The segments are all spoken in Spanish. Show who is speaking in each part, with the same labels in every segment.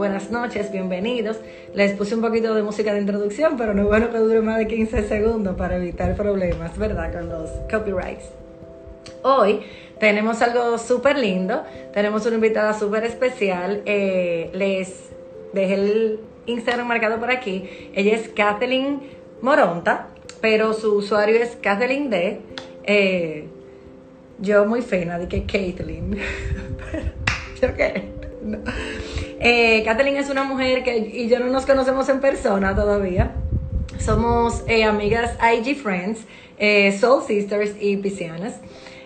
Speaker 1: buenas noches, bienvenidos. Les puse un poquito de música de introducción, pero no es bueno que dure más de 15 segundos para evitar problemas, ¿verdad? Con los copyrights. Hoy tenemos algo súper lindo, tenemos una invitada súper especial. Eh, les dejé el Instagram marcado por aquí. Ella es Kathleen Moronta, pero su usuario es Kathleen D. Eh, yo muy fina, de que Kathleen. ¿Yo qué? No. Eh, Kathleen es una mujer que y yo no nos conocemos en persona todavía. Somos eh, amigas IG Friends, eh, Soul Sisters y Piscianas.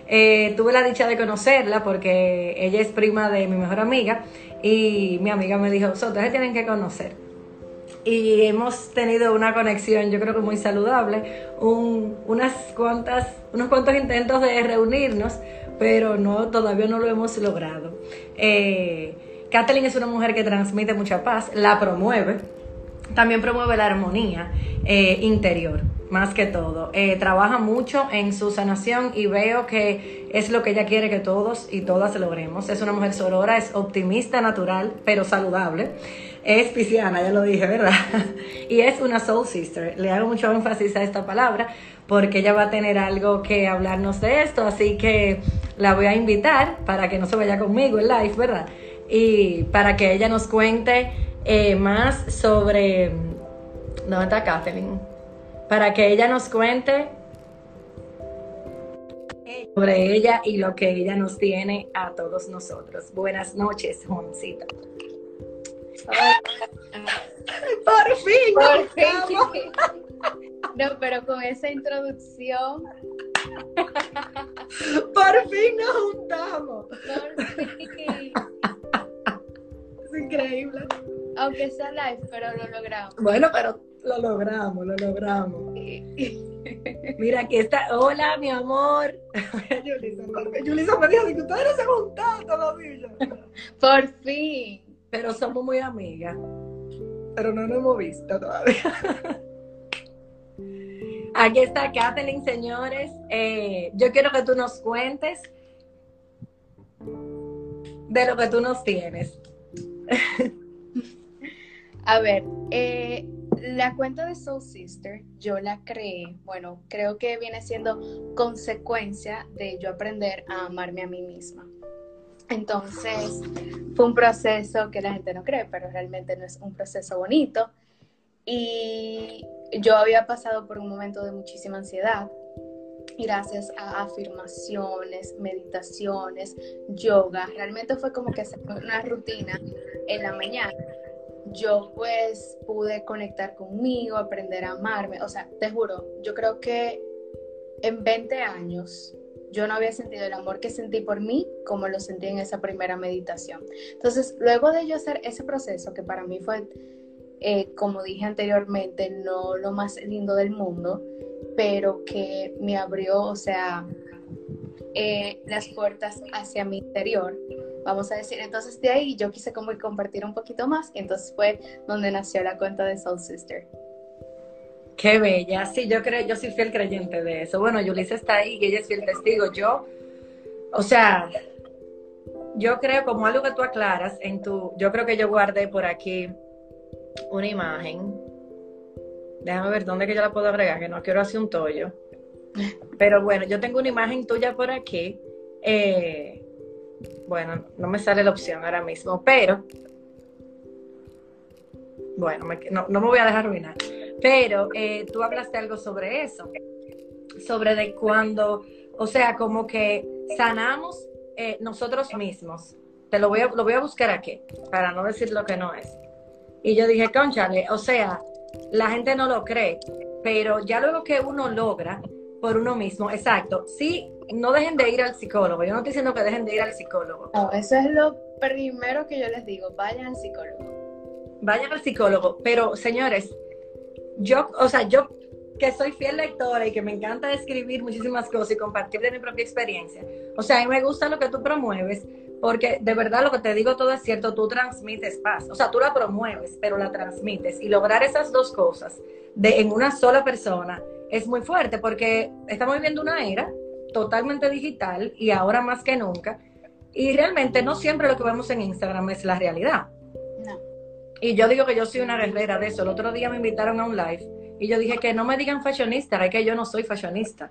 Speaker 1: Eh, tuve la dicha de conocerla porque ella es prima de mi mejor amiga y mi amiga me dijo, so, ustedes tienen que conocer y hemos tenido una conexión, yo creo que muy saludable, un, unas cuantas, unos cuantos intentos de reunirnos, pero no, todavía no lo hemos logrado. Kathleen es una mujer que transmite mucha paz, la promueve, también promueve la armonía eh, interior, más que todo. Eh, trabaja mucho en su sanación y veo que es lo que ella quiere que todos y todas logremos. Es una mujer sorora, es optimista natural, pero saludable. Es pisciana, ya lo dije, ¿verdad? y es una soul sister. Le hago mucho énfasis a esta palabra porque ella va a tener algo que hablarnos de esto, así que la voy a invitar para que no se vaya conmigo en live, ¿verdad? Y para que ella nos cuente eh, más sobre... ¿Dónde está Kathleen? Para que ella nos cuente sobre ella y lo que ella nos tiene a todos nosotros. Buenas noches, Juancita.
Speaker 2: Por fin.
Speaker 3: Por fin. No, pero con esa introducción.
Speaker 1: Por fin nos juntamos.
Speaker 3: Por fin.
Speaker 1: Increíble.
Speaker 3: Aunque sea live, pero lo logramos.
Speaker 1: Bueno, pero lo logramos, lo logramos. Mira, aquí está. Hola, mi amor. Yulisa me dijo que ustedes no se han juntado todavía.
Speaker 3: Por fin.
Speaker 1: Pero somos muy amigas. Pero no nos hemos visto todavía. Aquí está Kathleen, señores. Eh, yo quiero que tú nos cuentes de lo que tú nos tienes.
Speaker 3: A ver, eh, la cuenta de Soul Sister yo la creé, bueno, creo que viene siendo consecuencia de yo aprender a amarme a mí misma. Entonces, fue un proceso que la gente no cree, pero realmente no es un proceso bonito. Y yo había pasado por un momento de muchísima ansiedad. Gracias a afirmaciones, meditaciones, yoga, realmente fue como que hacer una rutina en la mañana. Yo pues pude conectar conmigo, aprender a amarme. O sea, te juro, yo creo que en 20 años yo no había sentido el amor que sentí por mí como lo sentí en esa primera meditación. Entonces, luego de yo hacer ese proceso, que para mí fue, eh, como dije anteriormente, no lo más lindo del mundo, pero que me abrió, o sea, eh, las puertas hacia mi interior, vamos a decir. Entonces, de ahí yo quise como compartir un poquito más, y entonces fue donde nació la cuenta de Soul Sister.
Speaker 1: Qué bella. Sí, yo creo, yo soy fiel creyente de eso. Bueno, Yulisa está ahí y ella es fiel testigo. Yo, o sea, yo creo como algo que tú aclaras en tu, yo creo que yo guardé por aquí una imagen. Déjame ver dónde que yo la puedo agregar, que no quiero hacer un tollo. Pero bueno, yo tengo una imagen tuya por aquí. Eh, bueno, no me sale la opción ahora mismo, pero bueno, no, no me voy a dejar arruinar. Pero eh, tú hablaste algo sobre eso, sobre de cuando, o sea, como que sanamos eh, nosotros mismos. Te lo voy, a, lo voy a buscar aquí, para no decir lo que no es. Y yo dije, conchale, o sea, la gente no lo cree, pero ya luego que uno logra por uno mismo, exacto, sí, no dejen de ir al psicólogo. Yo no estoy diciendo que dejen de ir al psicólogo.
Speaker 3: No, eso es lo primero que yo les digo, vayan al psicólogo.
Speaker 1: Vayan al psicólogo, pero señores, yo, o sea, yo que soy fiel lectora y que me encanta escribir muchísimas cosas y compartir de mi propia experiencia. O sea, a mí me gusta lo que tú promueves, porque de verdad lo que te digo todo es cierto, tú transmites paz. O sea, tú la promueves, pero la transmites. Y lograr esas dos cosas de, en una sola persona es muy fuerte, porque estamos viviendo una era totalmente digital y ahora más que nunca. Y realmente no siempre lo que vemos en Instagram es la realidad.
Speaker 3: No.
Speaker 1: Y yo digo que yo soy una guerrera de eso. El otro día me invitaron a un live y yo dije que no me digan fashionista, es que yo no soy fashionista.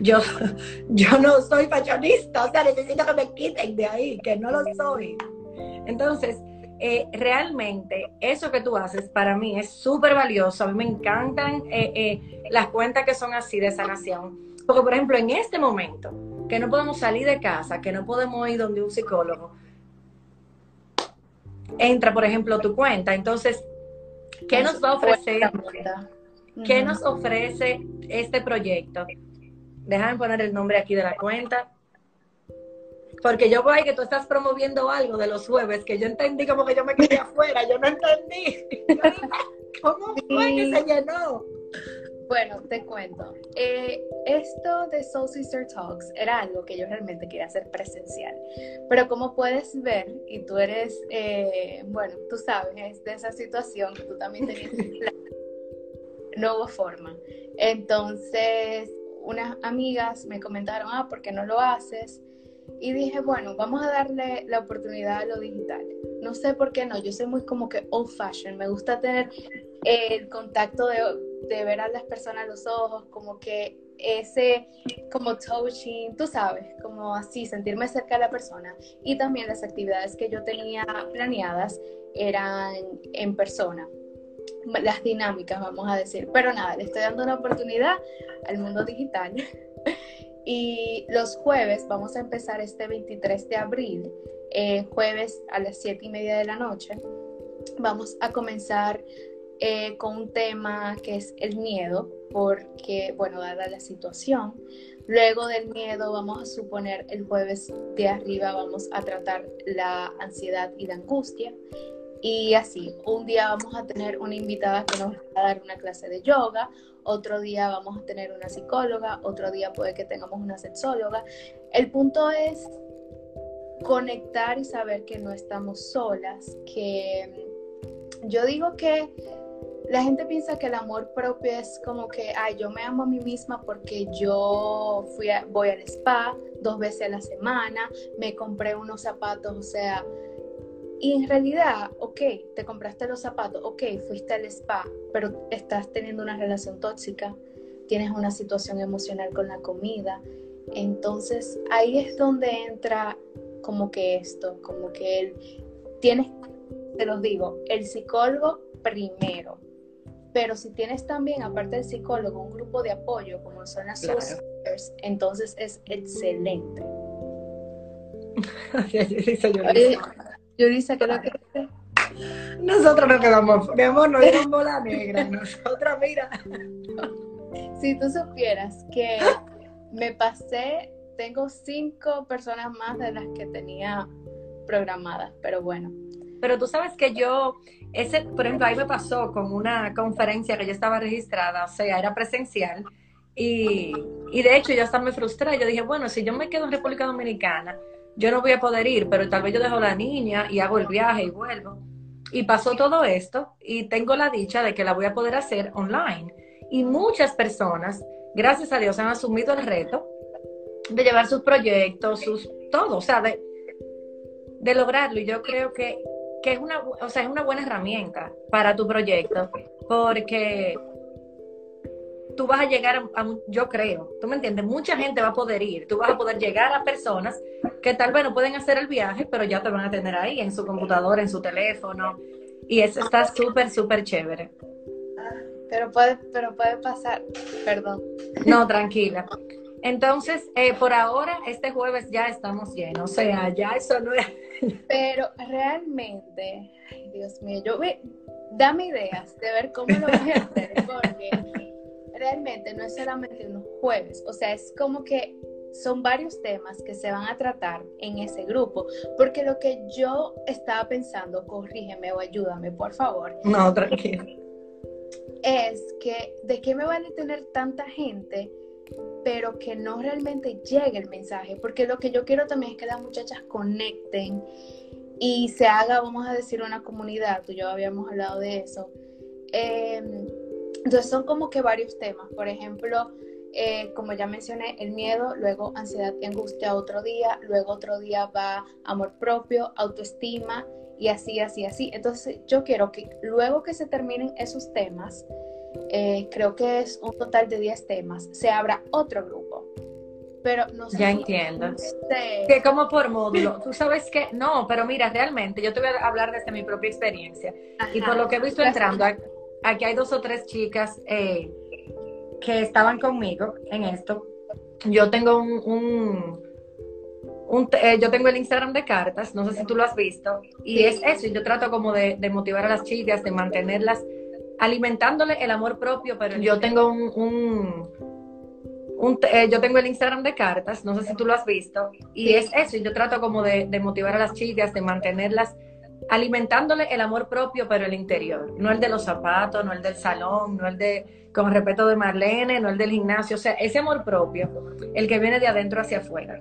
Speaker 1: Yo, yo no soy fashionista, o sea, necesito que me quiten de ahí, que no lo soy. Entonces, eh, realmente eso que tú haces para mí es súper valioso. A mí me encantan eh, eh, las cuentas que son así de sanación. Porque, por ejemplo, en este momento, que no podemos salir de casa, que no podemos ir donde un psicólogo, entra, por ejemplo, tu cuenta. Entonces, ¿qué nos va a ofrecer? ¿Qué nos ofrece este proyecto? Déjame poner el nombre aquí de la cuenta. Porque yo voy que tú estás promoviendo algo de los jueves que yo entendí como que yo me quedé afuera, yo no entendí. ¿Cómo fue que se llenó?
Speaker 3: Bueno, te cuento. Eh, esto de Soul Sister Talks era algo que yo realmente quería hacer presencial. Pero como puedes ver, y tú eres, eh, bueno, tú sabes de esa situación que tú también tenías no hubo forma. Entonces, unas amigas me comentaron, ah, ¿por qué no lo haces? Y dije, bueno, vamos a darle la oportunidad a lo digital. No sé por qué no, yo soy muy como que old fashion, me gusta tener el contacto de, de ver a las personas a los ojos, como que ese como touching, tú sabes, como así, sentirme cerca de la persona. Y también las actividades que yo tenía planeadas eran en persona las dinámicas, vamos a decir. Pero nada, le estoy dando una oportunidad al mundo digital. y los jueves, vamos a empezar este 23 de abril, eh, jueves a las 7 y media de la noche. Vamos a comenzar eh, con un tema que es el miedo, porque, bueno, dada la situación. Luego del miedo, vamos a suponer el jueves de arriba, vamos a tratar la ansiedad y la angustia. Y así, un día vamos a tener una invitada que nos va a dar una clase de yoga, otro día vamos a tener una psicóloga, otro día puede que tengamos una sexóloga. El punto es conectar y saber que no estamos solas, que yo digo que la gente piensa que el amor propio es como que, ay, yo me amo a mí misma porque yo fui voy al spa dos veces a la semana, me compré unos zapatos, o sea, y en realidad, ok, te compraste los zapatos, ok, fuiste al spa, pero estás teniendo una relación tóxica, tienes una situación emocional con la comida. Entonces ahí es donde entra como que esto, como que él, tienes, te los digo, el psicólogo primero. Pero si tienes también, aparte del psicólogo, un grupo de apoyo como son las claro. entonces es excelente. Yo dice que lo que...
Speaker 1: Nosotros nos quedamos, mi amor, no dieron bola negra. Nosotras, mira.
Speaker 3: Si tú supieras que me pasé, tengo cinco personas más de las que tenía programadas, pero bueno.
Speaker 1: Pero tú sabes que yo, ese, por ejemplo, ahí me pasó con una conferencia que yo estaba registrada, o sea, era presencial. Y, y de hecho yo hasta me frustré. Yo dije, bueno, si yo me quedo en República Dominicana, yo no voy a poder ir, pero tal vez yo dejo la niña y hago el viaje y vuelvo. Y pasó todo esto y tengo la dicha de que la voy a poder hacer online. Y muchas personas, gracias a Dios, han asumido el reto de llevar sus proyectos, sus todo, o sea, de, de lograrlo. Y yo creo que, que es, una, o sea, es una buena herramienta para tu proyecto, porque tú vas a llegar a, yo creo, tú me entiendes, mucha gente va a poder ir, tú vas a poder llegar a personas que tal vez no pueden hacer el viaje, pero ya te van a tener ahí en su computadora, en su teléfono, y eso está súper, súper chévere.
Speaker 3: Pero puede, pero puede pasar, perdón.
Speaker 1: No, tranquila. Entonces, eh, por ahora, este jueves ya estamos llenos, o sea, ya eso no es...
Speaker 3: Pero realmente, ay Dios mío, yo voy, dame ideas de ver cómo lo voy a hacer, porque realmente no es solamente unos jueves, o sea, es como que son varios temas que se van a tratar en ese grupo, porque lo que yo estaba pensando, corrígeme o ayúdame, por favor.
Speaker 1: No, tranquilo.
Speaker 3: Es que de qué me vale tener tanta gente, pero que no realmente llegue el mensaje, porque lo que yo quiero también es que las muchachas conecten y se haga, vamos a decir, una comunidad, tú y yo habíamos hablado de eso. Eh, entonces son como que varios temas. Por ejemplo, eh, como ya mencioné, el miedo, luego ansiedad y angustia otro día, luego otro día va amor propio, autoestima y así, así, así. Entonces yo quiero que luego que se terminen esos temas, eh, creo que es un total de 10 temas, se abra otro grupo. Pero no sé.
Speaker 1: Ya entiendo. Que como por módulo. Tú sabes que, no, pero mira, realmente yo te voy a hablar desde mi propia experiencia. y por lo que he visto entrando, aquí hay dos o tres chicas eh, que estaban conmigo en esto. Yo tengo un, un, eh, yo tengo el Instagram de cartas, no sé si tú lo has visto, y es eso, yo trato como de, de motivar a las chicas, de mantenerlas alimentándole el amor propio, pero yo tengo un, un, eh, yo tengo el Instagram de cartas, no sé si tú lo has visto, y es eso, yo trato como de, motivar a las chicas, de mantenerlas alimentándole el amor propio, pero el interior, no el de los zapatos, no el del salón, no el de, con respeto de Marlene, no el del gimnasio, o sea, ese amor propio, el que viene de adentro hacia afuera.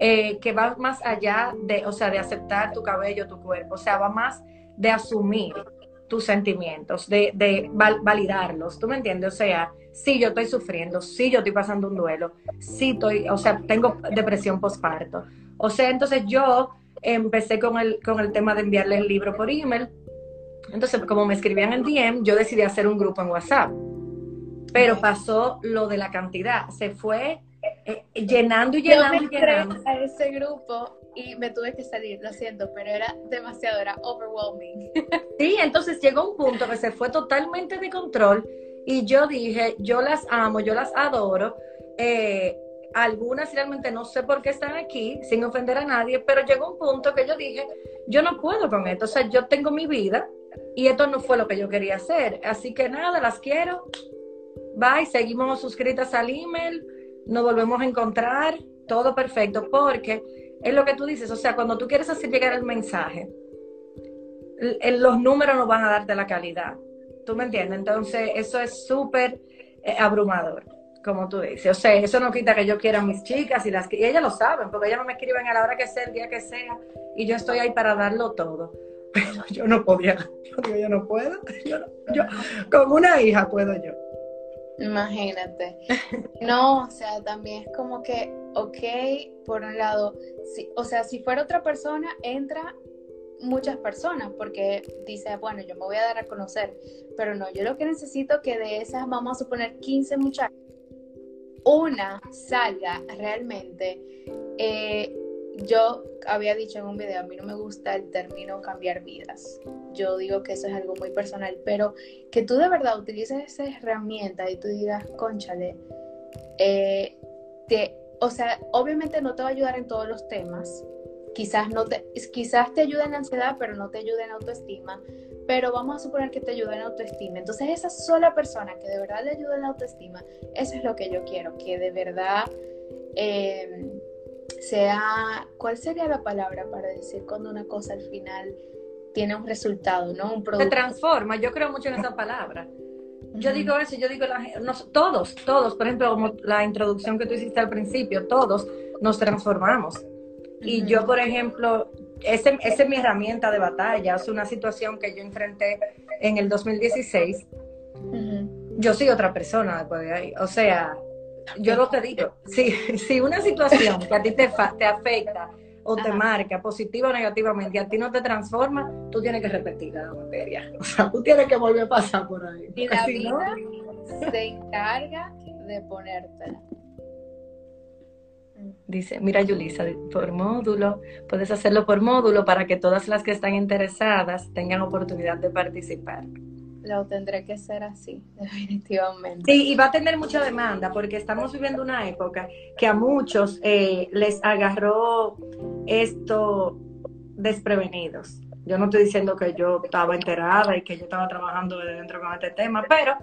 Speaker 1: Eh, que va más allá de, o sea, de aceptar tu cabello, tu cuerpo, o sea, va más de asumir tus sentimientos, de, de validarlos, ¿tú me entiendes? O sea, sí, yo estoy sufriendo, sí, yo estoy pasando un duelo, sí, estoy, o sea, tengo depresión postparto. O sea, entonces yo empecé con el, con el tema de enviarle el libro por email. Entonces, como me escribían en DM, yo decidí hacer un grupo en WhatsApp. Pero pasó lo de la cantidad, se fue eh, llenando y llenando y llenando.
Speaker 3: a ese grupo y me tuve que salir, lo siento, pero era demasiado, era overwhelming.
Speaker 1: Sí, entonces llegó un punto que se fue totalmente de control y yo dije, yo las amo, yo las adoro. Eh, algunas realmente no sé por qué están aquí, sin ofender a nadie, pero llegó un punto que yo dije, yo no puedo con esto, o sea, yo tengo mi vida y esto no fue lo que yo quería hacer. Así que nada, las quiero. Bye, seguimos suscritas al email, nos volvemos a encontrar, todo perfecto, porque es lo que tú dices, o sea, cuando tú quieres hacer llegar el mensaje, los números no van a darte la calidad. ¿Tú me entiendes? Entonces, eso es súper eh, abrumador, como tú dices. O sea, eso no quita que yo quiera a mis chicas y las y ellas lo saben, porque ellas no me escriben a la hora que sea, el día que sea, y yo estoy ahí para darlo todo. Pero yo no podía, yo digo, yo no puedo, yo, yo con una hija puedo yo.
Speaker 3: Imagínate. No, o sea, también es como que, ok, por un lado, si, o sea, si fuera otra persona, entra muchas personas porque dice, bueno, yo me voy a dar a conocer, pero no, yo lo que necesito que de esas, vamos a suponer 15 muchachas, una salga realmente eh, yo había dicho en un video, a mí no me gusta el término cambiar vidas. Yo digo que eso es algo muy personal, pero que tú de verdad utilices esa herramienta y tú digas, conchale, eh, o sea, obviamente no te va a ayudar en todos los temas. Quizás, no te, quizás te ayude en ansiedad, pero no te ayude en autoestima. Pero vamos a suponer que te ayuda en autoestima. Entonces, esa sola persona que de verdad le ayuda en la autoestima, eso es lo que yo quiero, que de verdad eh, sea, ¿cuál sería la palabra para decir cuando una cosa al final tiene un resultado, ¿no? Un producto.
Speaker 1: Se transforma, yo creo mucho en esa palabra. Yo digo eso, yo digo, todos, todos, por ejemplo, como la introducción que tú hiciste al principio, todos nos transformamos. Y yo, por ejemplo, esa es mi herramienta de batalla, es una situación que yo enfrenté en el 2016. Yo soy otra persona después de ahí. O sea, yo lo te digo, si, si una situación que a ti te, te afecta o te marca positiva o negativamente y a ti no te transforma, tú tienes que repetir la materia. O sea, tú tienes que volver a pasar por ahí.
Speaker 3: Y la vida se encarga de ponértela.
Speaker 1: Dice, mira Yulisa, por módulo, puedes hacerlo por módulo para que todas las que están interesadas tengan oportunidad de participar
Speaker 3: lo tendré que ser así, definitivamente.
Speaker 1: Sí, y va a tener mucha demanda porque estamos viviendo una época que a muchos eh, les agarró esto desprevenidos. Yo no estoy diciendo que yo estaba enterada y que yo estaba trabajando de dentro con este tema, pero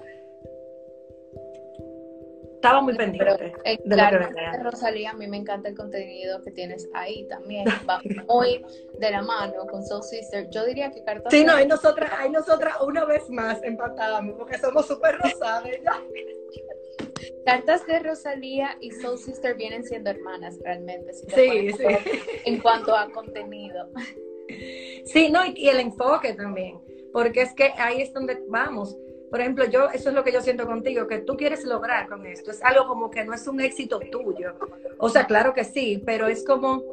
Speaker 1: estaba muy pendiente
Speaker 3: de claro, Rosalía, a mí me encanta el contenido que tienes ahí también. Va muy de la mano con Soul Sister. Yo diría que Cartas
Speaker 1: Sí, no, hay nosotras, hay nosotras una vez más empatamos porque somos súper rosadas.
Speaker 3: Cartas de Rosalía y Soul Sister vienen siendo hermanas realmente.
Speaker 1: sí, sí.
Speaker 3: En cuanto a contenido.
Speaker 1: Sí, no, y el enfoque también. Porque es que ahí es donde vamos por ejemplo, yo, eso es lo que yo siento contigo, que tú quieres lograr con esto. Es algo como que no es un éxito tuyo. O sea, claro que sí, pero es como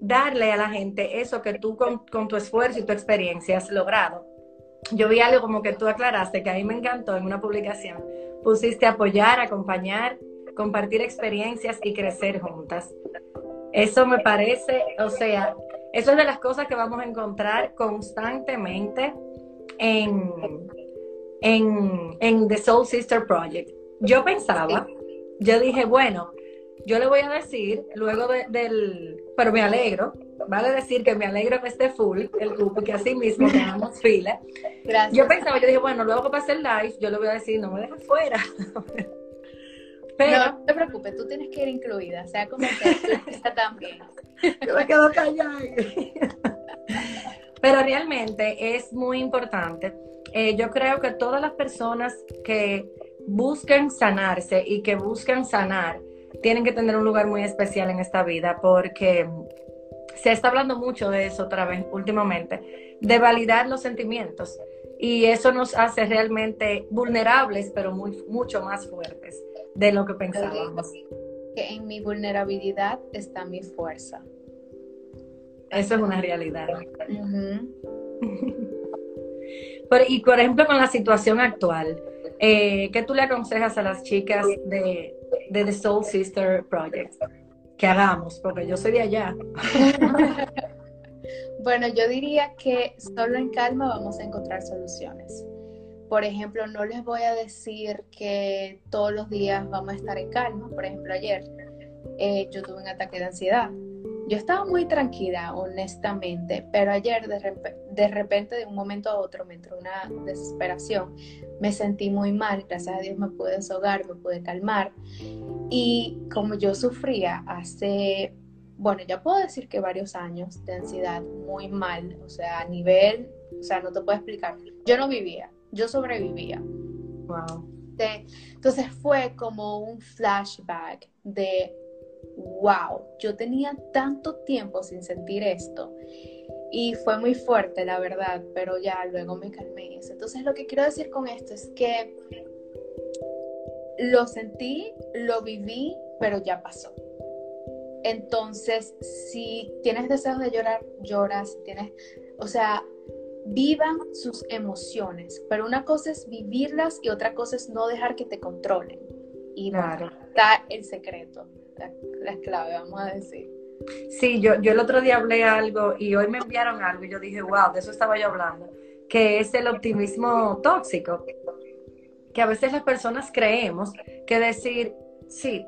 Speaker 1: darle a la gente eso que tú con, tu esfuerzo y tu experiencia has logrado. Yo vi algo como que tú aclaraste que a mí me encantó en una publicación. Pusiste apoyar, acompañar, compartir experiencias y crecer juntas. Eso me parece, o sea, eso es de las cosas que vamos a encontrar constantemente en, en, en The Soul Sister Project. Yo pensaba, yo dije, bueno, yo le voy a decir, luego del, pero me alegro, vale decir que me alegro que esté full el grupo, que así mismo quedamos fila. Gracias. Yo pensaba, yo dije, bueno, luego que pase el live, yo le voy a decir, no me dejes fuera.
Speaker 3: Pero, no, te preocupes, tú tienes que ir incluida, sea como que también.
Speaker 1: Yo me quedo callada. Pero realmente es muy importante. Eh, yo creo que todas las personas que busquen sanarse y que buscan sanar tienen que tener un lugar muy especial en esta vida porque se está hablando mucho de eso otra vez últimamente, de validar los sentimientos. Y eso nos hace realmente vulnerables, pero muy, mucho más fuertes de lo que pensábamos.
Speaker 3: Que en mi vulnerabilidad está mi fuerza.
Speaker 1: Eso es una realidad. y por ejemplo, con la situación actual, eh, ¿qué tú le aconsejas a las chicas de, de The Soul Sister Project? Que hagamos, porque yo soy de allá.
Speaker 3: bueno, yo diría que solo en calma vamos a encontrar soluciones. Por ejemplo, no les voy a decir que todos los días vamos a estar en calma. Por ejemplo, ayer eh, yo tuve un ataque de ansiedad. Yo estaba muy tranquila, honestamente, pero ayer de, de, repente, de un momento a otro, me entró una desesperación. Me sentí muy mal, gracias a Dios me pude deshogar, me pude calmar. Y como yo sufría hace, bueno, ya puedo decir que varios años de ansiedad muy mal, o sea, a nivel, o sea, no te puedo explicar. Yo no vivía, yo sobrevivía.
Speaker 1: Wow.
Speaker 3: entonces fue como un flashback de, wow, yo tenía tanto tiempo sin sentir esto. Y fue muy fuerte, la verdad, pero ya luego me calmé. Entonces lo que quiero decir con esto es que lo sentí, lo viví, pero ya pasó. Entonces, si tienes deseos de llorar, lloras. Si tienes, o sea, vivan sus emociones, pero una cosa es vivirlas y otra cosa es no dejar que te controlen. Y claro. está el secreto, la, clave, vamos a decir.
Speaker 1: Sí, yo, yo el otro día hablé algo y hoy me enviaron algo y yo dije, wow, de eso estaba yo hablando, que es el optimismo tóxico, que a veces las personas creemos que decir, sí,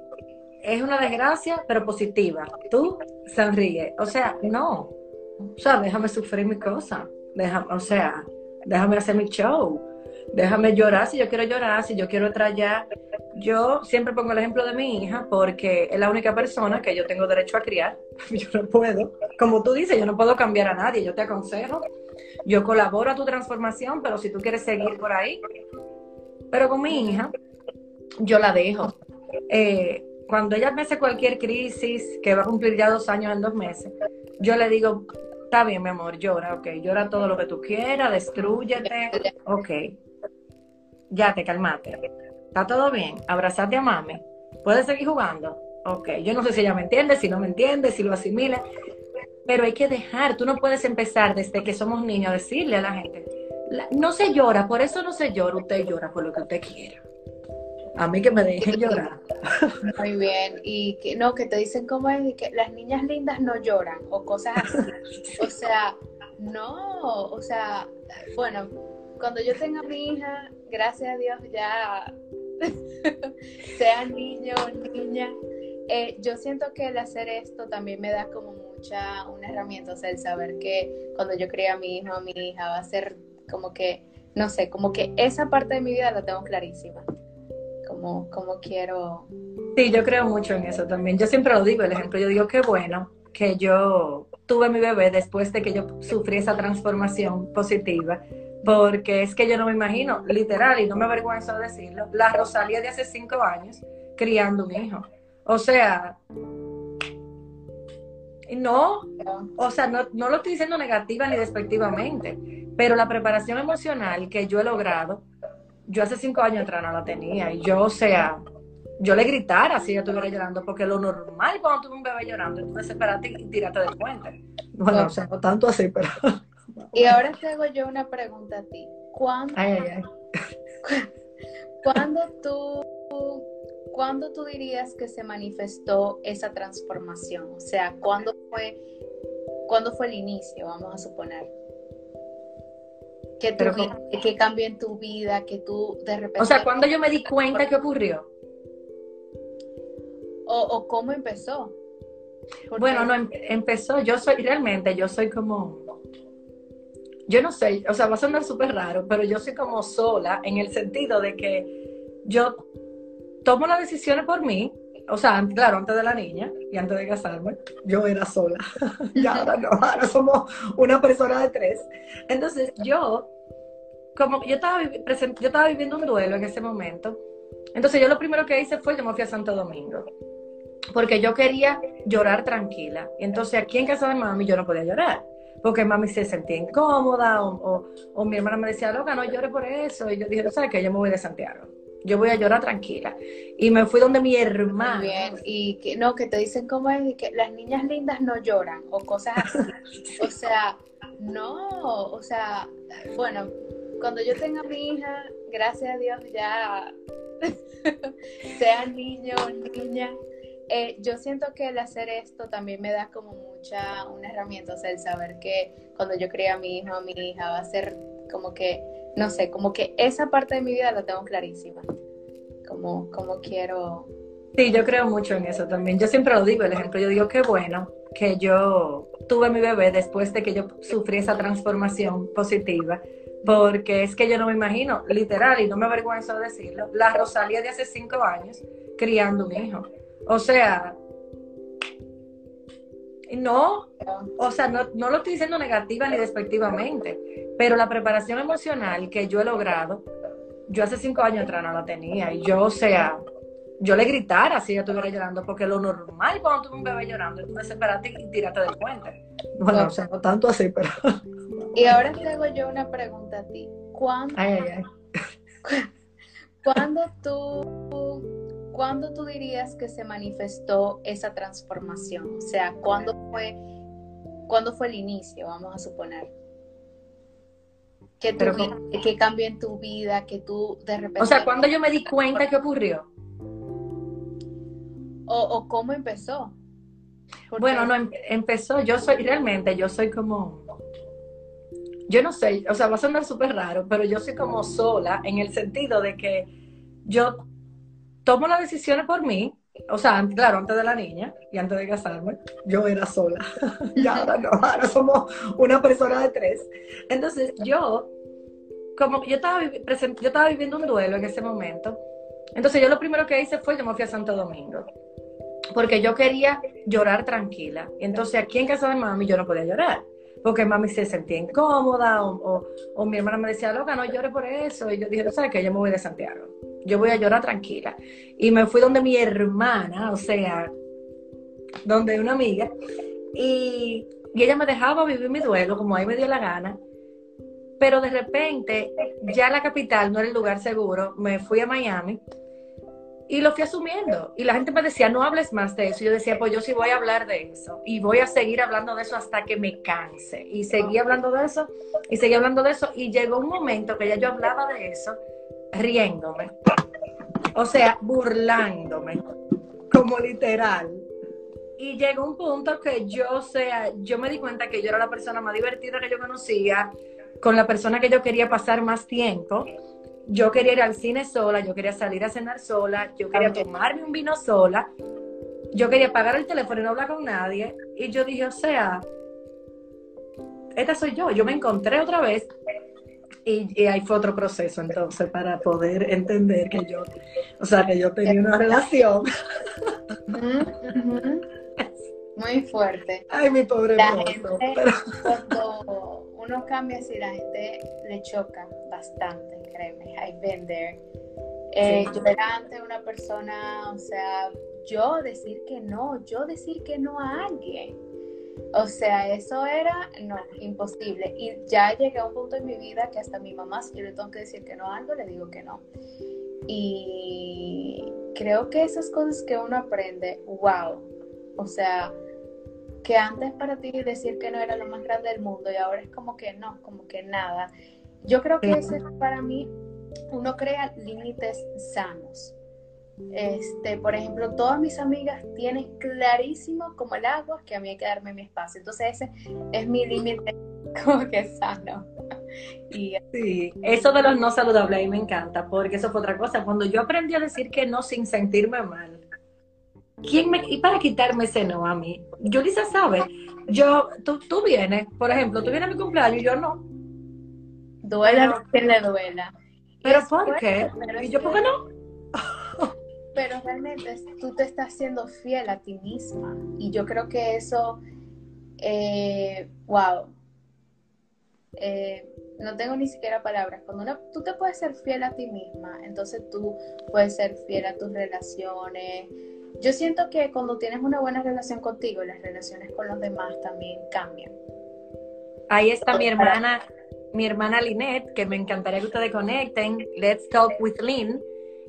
Speaker 1: es una desgracia, pero positiva, tú sonríe, o sea, no, o sea, déjame sufrir mi cosa déjame, o sea, déjame hacer mi show, déjame llorar si yo quiero llorar, si yo quiero traer. Yo siempre pongo el ejemplo de mi hija porque es la única persona que yo tengo derecho a criar. Yo no puedo. Como tú dices, yo no puedo cambiar a nadie. Yo te aconsejo. Yo colaboro a tu transformación, pero si tú quieres seguir por ahí. Pero con mi hija, yo la dejo. Eh, cuando ella me hace cualquier crisis, que va a cumplir ya dos años en dos meses, yo le digo, Está bien, mi amor, llora, ok. Llora todo lo que tú quieras, destruyete, ok. Ya te calmate. Está todo bien. Abrazate a mami. ¿Puedes seguir jugando? Ok. Yo no sé si ella me entiende, si no me entiende, si lo asimila. Pero hay que dejar. Tú no puedes empezar desde que somos niños a decirle a la gente. no se llora, por eso no se llora. Usted llora por lo que usted quiera. A mí que me dejen llorar.
Speaker 3: Muy bien. Y que no, que te dicen cómo es que las niñas lindas no lloran o cosas así. O sea, no, o sea, bueno, cuando yo tenga mi hija, gracias a Dios ya sea niño o niña, eh, yo siento que el hacer esto también me da como mucha, una herramienta, o sea, el saber que cuando yo cría a mi hijo o mi hija va a ser como que, no sé, como que esa parte de mi vida la tengo clarísima como, quiero.
Speaker 1: Sí, yo creo mucho en eso también. Yo siempre lo digo, el ejemplo, yo digo que bueno que yo tuve mi bebé después de que yo sufrí esa transformación positiva, porque es que yo no me imagino, literal, y no me avergüenzo de decirlo, la Rosalía de hace cinco años criando un hijo. O sea, no, o sea, no, no lo estoy diciendo negativa ni despectivamente, pero la preparación emocional que yo he logrado yo hace cinco años atrás no la tenía y yo, o sea, yo le gritara si ella estuviera llorando, porque lo normal cuando tú un bebé llorando, tú desesperate y tirate del puente. Bueno, o sea, no tanto así, pero...
Speaker 3: Y ahora te hago yo una pregunta a ti. ¿Cuándo,
Speaker 1: Ay, ay, ay.
Speaker 3: ¿cuándo tú, ¿cuándo tú dirías que se manifestó esa transformación? O sea, ¿cuándo fue, ¿cuándo fue el inicio, vamos a suponer? Que, tu que cambió en tu vida, que tú de repente...
Speaker 1: O sea, cuando yo me di cuenta que ocurrió.
Speaker 3: o, o cómo empezó. Porque-
Speaker 1: Bueno, no, em- empezó, yo soy, realmente, yo soy como, yo no sé, o sea, va a sonar súper raro, pero yo soy como sola en el sentido de que yo tomo las decisiones por mí, o sea, claro, antes de la niña y antes de casarme, yo era sola. y ahora no, ahora somos una persona de tres. Entonces, yo, como yo estaba, yo estaba viviendo un duelo en ese momento, entonces yo lo primero que hice fue, yo me fui a Santo Domingo porque yo quería llorar tranquila. Entonces aquí en casa de mami yo no podía llorar, porque mami se sentía incómoda o, o- o mi hermana me decía, loca, no llores por eso. Y yo dije, ¿sabes qué? Yo me voy de Santiago. Yo voy a llorar tranquila. Y me fui donde mi hermana.
Speaker 3: Muy bien, y que no, que te dicen cómo es, y que las niñas lindas no lloran, o cosas así. O sea, no, o sea, bueno, cuando yo tenga mi hija, gracias a Dios ya, sea niño o niña, eh, yo siento que el hacer esto también me da como mucha, una herramienta, o sea, el saber que cuando yo cría a mi hijo o mi hija va a ser como que, no sé, como que esa parte de mi vida la tengo clarísima, como, como quiero
Speaker 1: Sí, yo creo mucho en eso también. Yo siempre lo digo, el ejemplo, yo digo qué bueno que yo tuve mi bebé después de que yo sufrí esa transformación positiva, porque es que yo no me imagino, literal, y no me avergüenzo de decirlo, la Rosalía de hace cinco años criando un hijo. O sea, no, o sea, no, no lo estoy diciendo negativa ni despectivamente, pero la preparación emocional que yo he logrado, yo hace cinco años atrás no la tenía, y yo, o sea, yo le gritara si ella estuviera llorando, porque lo normal cuando tú ves un bebé llorando, tú desesperate y tirate del puente. Bueno, o sea, no tanto así, pero...
Speaker 3: Y ahora te hago yo una pregunta a ti. ¿Cuándo,
Speaker 1: Ay, ay, ay.
Speaker 3: ¿cuándo tú, ¿cuándo tú dirías que se manifestó esa transformación? O sea, ¿cuándo fue, ¿cuándo fue el inicio, vamos a suponer? Que, tu vida- que cambió en tu vida, que tú de repente...
Speaker 1: O sea, cuando yo me di cuenta que ocurrió.
Speaker 3: o, o cómo empezó. Porque-
Speaker 1: Bueno, no, em- empezó, yo soy, realmente, yo soy como, yo no sé, o sea, va a sonar súper raro, pero yo soy como sola en el sentido de que yo tomo las decisiones por mí, o sea, claro, antes de la niña y antes de casarme, yo era sola. y ahora no, ahora somos una persona de tres. Entonces, yo, como yo estaba, yo estaba viviendo un duelo en ese momento, entonces yo lo primero que hice fue, yo me fui a Santo Domingo porque yo quería llorar tranquila. Entonces aquí en casa de mami yo no podía llorar, porque mami se sentía incómoda o, o- o mi hermana me decía, loca, no llores por eso. Y yo dije, ¿sabes qué? Yo me voy de Santiago. Yo voy a llorar tranquila. Y me fui donde mi hermana, o sea, donde una amiga, y, ella me dejaba vivir mi duelo como ahí me dio la gana. Pero de repente, ya la capital no era el lugar seguro, me fui a Miami y lo fui asumiendo. Y la gente me decía, no hables más de eso. Y yo decía, pues yo sí voy a hablar de eso. Y voy a seguir hablando de eso hasta que me canse. Y seguí hablando de eso, y seguí hablando de eso. Y llegó un momento que ya yo hablaba de eso riéndome. O sea, burlándome. Como literal. Y llegó un punto que yo, o sea, yo me di cuenta que yo era la persona más divertida que yo conocía, con la persona que yo quería pasar más tiempo yo quería ir al cine sola, yo quería salir a cenar sola, yo quería tomarme un vino sola, yo quería pagar el teléfono y no hablar con nadie. Y yo dije, o sea, esta soy yo, yo me encontré otra vez. Y, y ahí fue otro proceso entonces para poder entender que yo, o sea, que yo tenía una relación.
Speaker 3: Muy fuerte.
Speaker 1: Ay, mi pobre
Speaker 3: La
Speaker 1: mozo,
Speaker 3: gente,
Speaker 1: pero-
Speaker 3: cuando uno cambia así, la gente le choca bastante, créeme. I've been there. Eh,
Speaker 1: Sí.
Speaker 3: Yo era antes una persona, o sea, yo decir que no, yo decir que no a alguien. O sea, eso era, no, imposible. Y ya llegué a un punto en mi vida que hasta mi mamá, si yo le tengo que decir que no a algo, le digo que no. Y, creo que esas cosas que uno aprende, wow, o sea, que antes para ti decir que no era lo más grande del mundo y ahora es como que no, como que nada. Yo creo que ese para mí, uno crea límites sanos. Este, por ejemplo, todas mis amigas tienen clarísimo como el agua que a mí hay que darme mi espacio. Entonces ese es mi límite como que sano.
Speaker 1: Y, sí, eso de los no saludables a mí me encanta, porque eso fue otra cosa. Cuando yo aprendí a decir que no sin sentirme mal, ¿quién me, y para quitarme ese no a mí? Yulisa sabe, yo, tú, tú vienes, por ejemplo, tú vienes a mi cumpleaños y yo no.
Speaker 3: Duela que le duela.
Speaker 1: ¿Pero por qué? ¿Y yo por qué no?
Speaker 3: Pero realmente tú te estás siendo fiel a ti misma. Y yo creo que eso, eh, wow, eh, no tengo ni siquiera palabras. Cuando tú te puedes ser fiel a ti misma, entonces tú puedes ser fiel a tus relaciones. Yo siento que cuando tienes una buena relación contigo, las relaciones con los demás también cambian.
Speaker 1: Ahí está mi hermana, mi hermana Lynette, que me encantaría que ustedes conecten. Let's Talk with Lynn.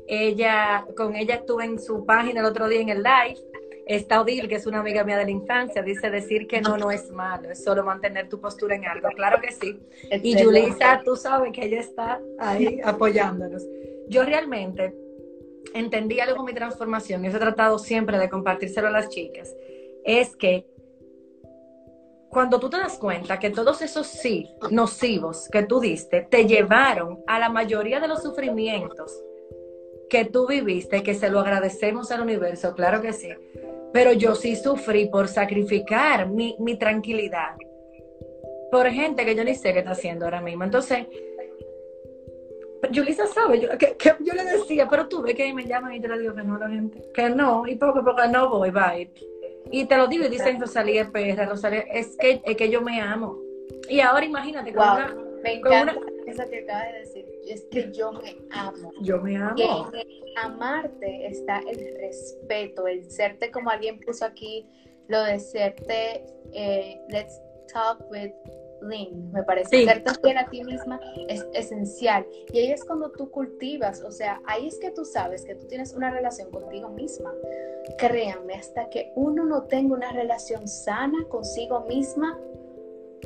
Speaker 1: Ella, con ella estuve en su página el otro día en el live Está Odil, que es una amiga mía de la infancia, dice decir que no, no es malo, es solo mantener tu postura en algo. Claro que sí. Y Julissa, tú sabes que ella está ahí apoyándonos. Yo realmente entendí algo con mi transformación, y eso he tratado siempre de compartírselo a las chicas, es que cuando tú te das cuenta que todos esos sí nocivos que tú diste te llevaron a la mayoría de los sufrimientos que tú viviste, que se lo agradecemos al universo, claro que sí, pero yo sí sufrí por sacrificar mi, tranquilidad por gente que yo ni sé qué está haciendo ahora mismo. Entonces, Julissa sabe, yo, que, yo le decía, pero tú ves que me llaman y te lo digo que no la gente, que no, y poco a poco no voy, bye. Y te lo digo y dicen Rosalía perra, Rosalía, es que, es que yo me amo. Y ahora imagínate,
Speaker 3: con una, me encanta eso que acabas de decir, es que yo me amo.
Speaker 1: Yo me amo.
Speaker 3: Y amarte está el respeto, el serte como alguien puso aquí, lo de serte, eh, let's talk with Lynn, me parece. Sí. Serte fiel a ti misma es esencial. Y ahí es cuando tú cultivas, o sea, ahí es que tú sabes que tú tienes una relación contigo misma. Créanme, hasta que uno no tenga una relación sana consigo misma,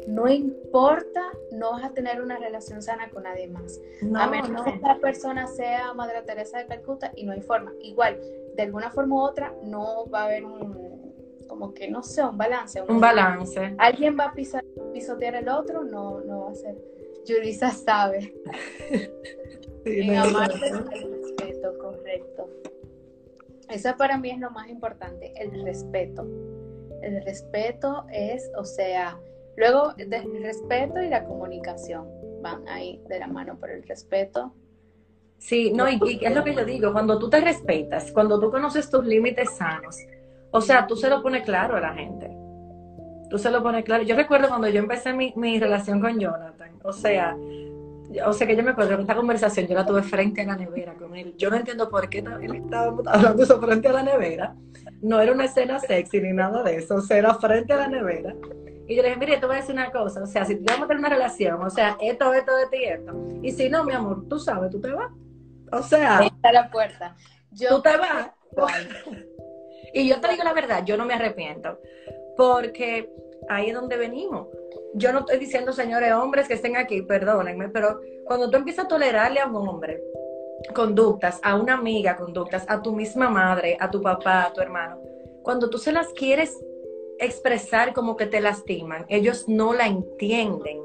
Speaker 3: no importa, no vas a tener una relación sana con nadie más. a menos que esa persona sea Madre Teresa de Calcuta y no hay forma. Igual, de alguna forma u otra, no va a haber un, como que no sé, un balance.
Speaker 1: Un, balance.
Speaker 3: Alguien va a pisotear el otro, no, no va a ser. Yulisa sabe. sí, en amarte el respeto, correcto. Eso para mí es lo más importante, el respeto. El respeto es, o sea, Luego, el respeto y la comunicación van ahí de la mano por el respeto.
Speaker 1: Sí, no, y, es lo que yo digo, cuando tú te respetas, cuando tú conoces tus límites sanos, o sea, tú se lo pones claro a la gente. Tú se lo pones claro. Yo recuerdo cuando yo empecé mi, mi relación con Jonathan, o sea, o sea que yo me acuerdo que esta conversación yo la tuve frente a la nevera con él. Yo no entiendo por qué él estaba hablando eso frente a la nevera. No era una escena sexy ni nada de eso, o sea, era frente a la nevera. Y yo le dije, mire, te voy a decir una cosa, o sea, si vamos a tener una relación, o sea, esto, esto, esto y esto. Y si no, mi amor, tú sabes, tú te vas. O sea...
Speaker 3: Está la puerta.
Speaker 1: tú te vas. y yo te digo la verdad, yo no me arrepiento, porque ahí es donde venimos. Yo no estoy diciendo, señores hombres que estén aquí, perdónenme, pero cuando tú empiezas a tolerarle a un hombre conductas, a una amiga conductas, a tu misma madre, a tu papá, a tu hermano, cuando tú se las quieres expresar como que te lastiman, ellos no la entienden,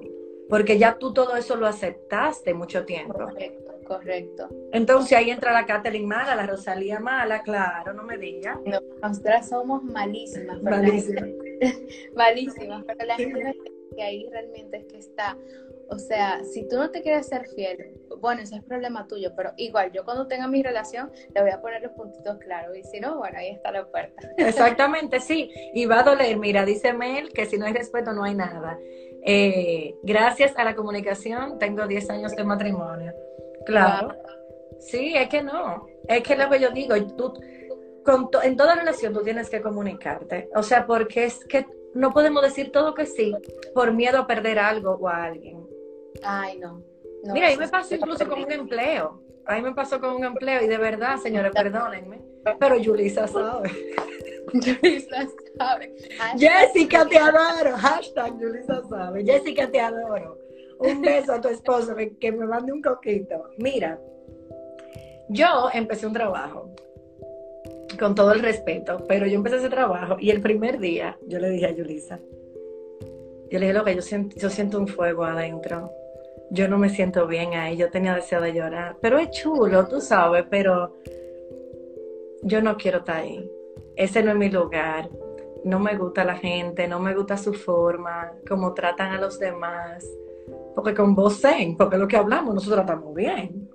Speaker 1: porque ya tú todo eso lo aceptaste mucho tiempo.
Speaker 3: Correcto, correcto.
Speaker 1: Entonces ahí entra la Catherine mala, la Rosalía mala, claro, no me digas.
Speaker 3: No, nosotras somos malísimas.
Speaker 1: Malísimas.
Speaker 3: malísimas, pero la gente que ahí realmente es que está o sea, si tú no te quieres ser fiel, bueno, ese es problema tuyo, pero igual, yo cuando tenga mi relación, le voy a poner los puntitos claros. Y si no, bueno, ahí está la puerta.
Speaker 1: Exactamente, sí. Y va a doler. Mira, dice Mel que si no hay respeto, no hay nada. Eh, gracias a la comunicación, tengo 10 años de matrimonio. Claro. Sí, es que no. Es que lo que yo digo, tú, con en toda relación tú tienes que comunicarte. O sea, porque es que no podemos decir todo que sí por miedo a perder algo o a alguien.
Speaker 3: Ay, no.
Speaker 1: Mira, ahí me pasó incluso con un empleo. A mí me pasó con un empleo y de verdad, señores, perdónenme, pero Yulisa sabe.
Speaker 3: Yulisa sabe.
Speaker 1: Jessica, te adoro. Hashtag Yulisa sabe. Jessica, te adoro. Un beso a tu esposo, que me mande un coquito. Mira, yo empecé un trabajo, con todo el respeto, pero yo empecé ese trabajo y el primer día yo le dije a Yulisa, yo le dije, lo que yo siento, yo siento un fuego adentro. Yo no me siento bien ahí, yo tenía deseo de llorar. Pero es chulo, tú sabes, pero yo no quiero estar ahí. Ese no es mi lugar. No me gusta la gente, no me gusta su forma, cómo tratan a los demás. Porque con vos zen, porque lo que hablamos, nosotros tratamos bien.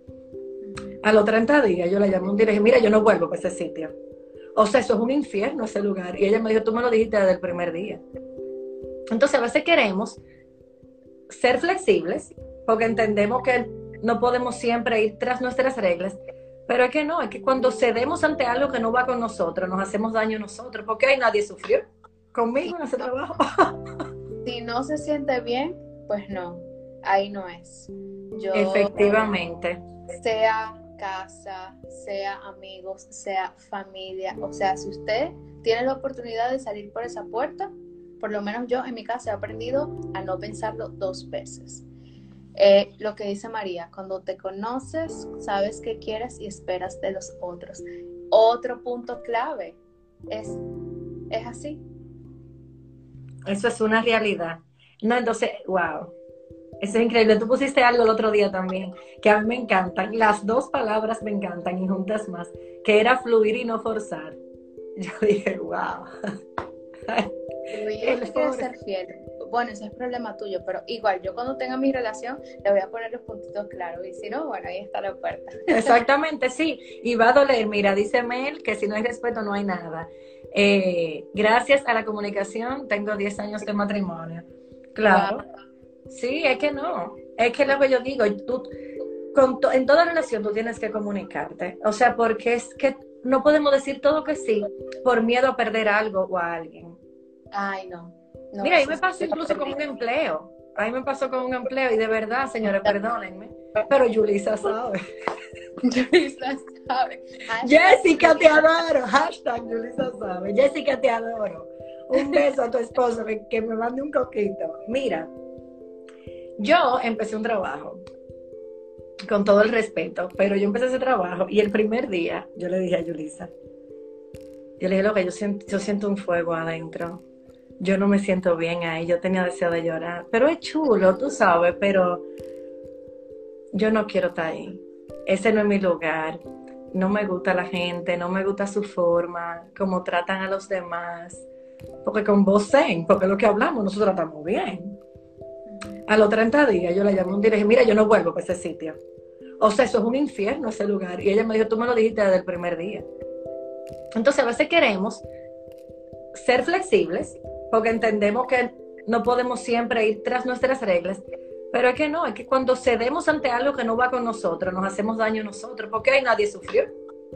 Speaker 1: A los 30 días yo le llamé un día y dije, mira, yo no vuelvo para ese sitio. O sea, eso es un infierno ese lugar. Y ella me dijo, tú me lo dijiste desde el primer día. Entonces a veces queremos ser flexibles porque entendemos que no podemos siempre ir tras nuestras reglas, pero es que no, es que cuando cedemos ante algo que no va con nosotros, nos hacemos daño nosotros, porque ahí nadie sufrió conmigo en ese trabajo.
Speaker 3: si no se siente bien, pues no, ahí no es.
Speaker 1: Yo, Efectivamente.
Speaker 3: Sea casa, sea amigos, sea familia, o sea, si usted tiene la oportunidad de salir por esa puerta, por lo menos yo en mi casa he aprendido a no pensarlo dos veces. Eh, lo que dice María, cuando te conoces, sabes qué quieres y esperas de los otros. Otro punto clave es, es así.
Speaker 1: Eso es una realidad. No, entonces, wow. Eso es increíble. Tú pusiste algo el otro día también, que a mí me encantan. Las dos palabras me encantan y juntas más, que era fluir y no forzar. Yo dije, wow.
Speaker 3: Ser fiel. Bueno, ese es problema tuyo, pero igual, yo cuando tenga mi relación, le voy a poner los puntitos claros. Y si no, bueno, ahí está la puerta.
Speaker 1: Exactamente, sí. Y va a doler. Mira, dice Mel que si no hay respeto, no hay nada. Eh, gracias a la comunicación, tengo 10 años de matrimonio. Claro. Sí, es que no. Es que lo que yo digo, tú, con en toda relación tú tienes que comunicarte. O sea, porque es que no podemos decir todo que sí por miedo a perder algo o a alguien.
Speaker 3: Ay, no.
Speaker 1: Mira, ahí me pasó incluso con un empleo. Ahí me pasó con un empleo y de verdad, señores, perdónenme, pero Yulisa sabe.
Speaker 3: Yulisa sabe.
Speaker 1: Jessica, te adoro. Hashtag Yulisa sabe. Jessica, te adoro. Un beso a tu esposo, que me mande un coquito. Mira, yo empecé un trabajo, con todo el respeto, pero yo empecé ese trabajo y el primer día yo le dije a Yulisa, yo le dije, lo que yo siento, yo siento un fuego adentro. Yo no me siento bien ahí, yo tenía deseo de llorar. Pero es chulo, tú sabes, pero yo no quiero estar ahí. Ese no es mi lugar. No me gusta la gente, no me gusta su forma, cómo tratan a los demás. Porque con vos zen, porque lo que hablamos, nosotros tratamos bien. A los 30 días yo le llamé un día y dije, mira, yo no vuelvo para ese sitio. O sea, eso es un infierno ese lugar. Y ella me dijo, tú me lo dijiste desde el primer día. Entonces a veces queremos ser flexibles porque entendemos que no podemos siempre ir tras nuestras reglas, pero es que no, es que cuando cedemos ante algo que no va con nosotros, nos hacemos daño nosotros, porque ahí nadie sufrió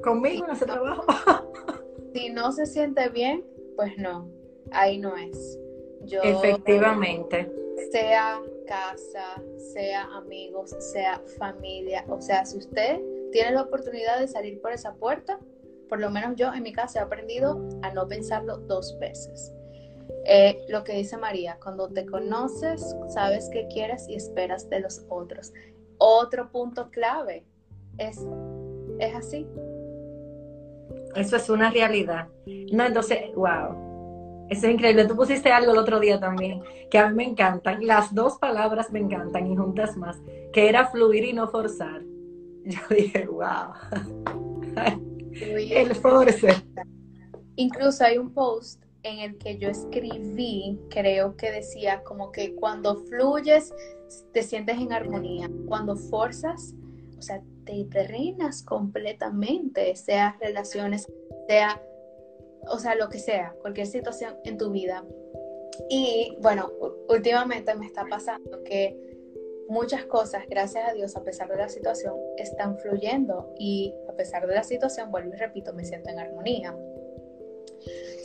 Speaker 1: conmigo en ese trabajo.
Speaker 3: si no se siente bien, pues no, ahí no es.
Speaker 1: Yo, Efectivamente.
Speaker 3: Sea casa, sea amigos, sea familia, o sea, si usted tiene la oportunidad de salir por esa puerta, por lo menos yo en mi casa he aprendido a no pensarlo dos veces. Eh, lo que dice María, cuando te conoces, sabes qué quieres y esperas de los otros. Otro punto clave es, es así.
Speaker 1: Eso es una realidad. No, entonces, wow. Eso es increíble. Tú pusiste algo el otro día también, que a mí me encantan. Las dos palabras me encantan y juntas más, que era fluir y no forzar. Yo dije, wow. El force.
Speaker 3: Incluso hay un post en el que yo escribí, creo que decía como que cuando fluyes te sientes en armonía, cuando forzas, o sea, te drenas completamente, sea relaciones, sea, o sea, lo que sea, cualquier situación en tu vida. Y bueno, últimamente me está pasando que muchas cosas, gracias a Dios, a pesar de la situación, están fluyendo y a pesar de la situación, vuelvo y repito, me siento en armonía.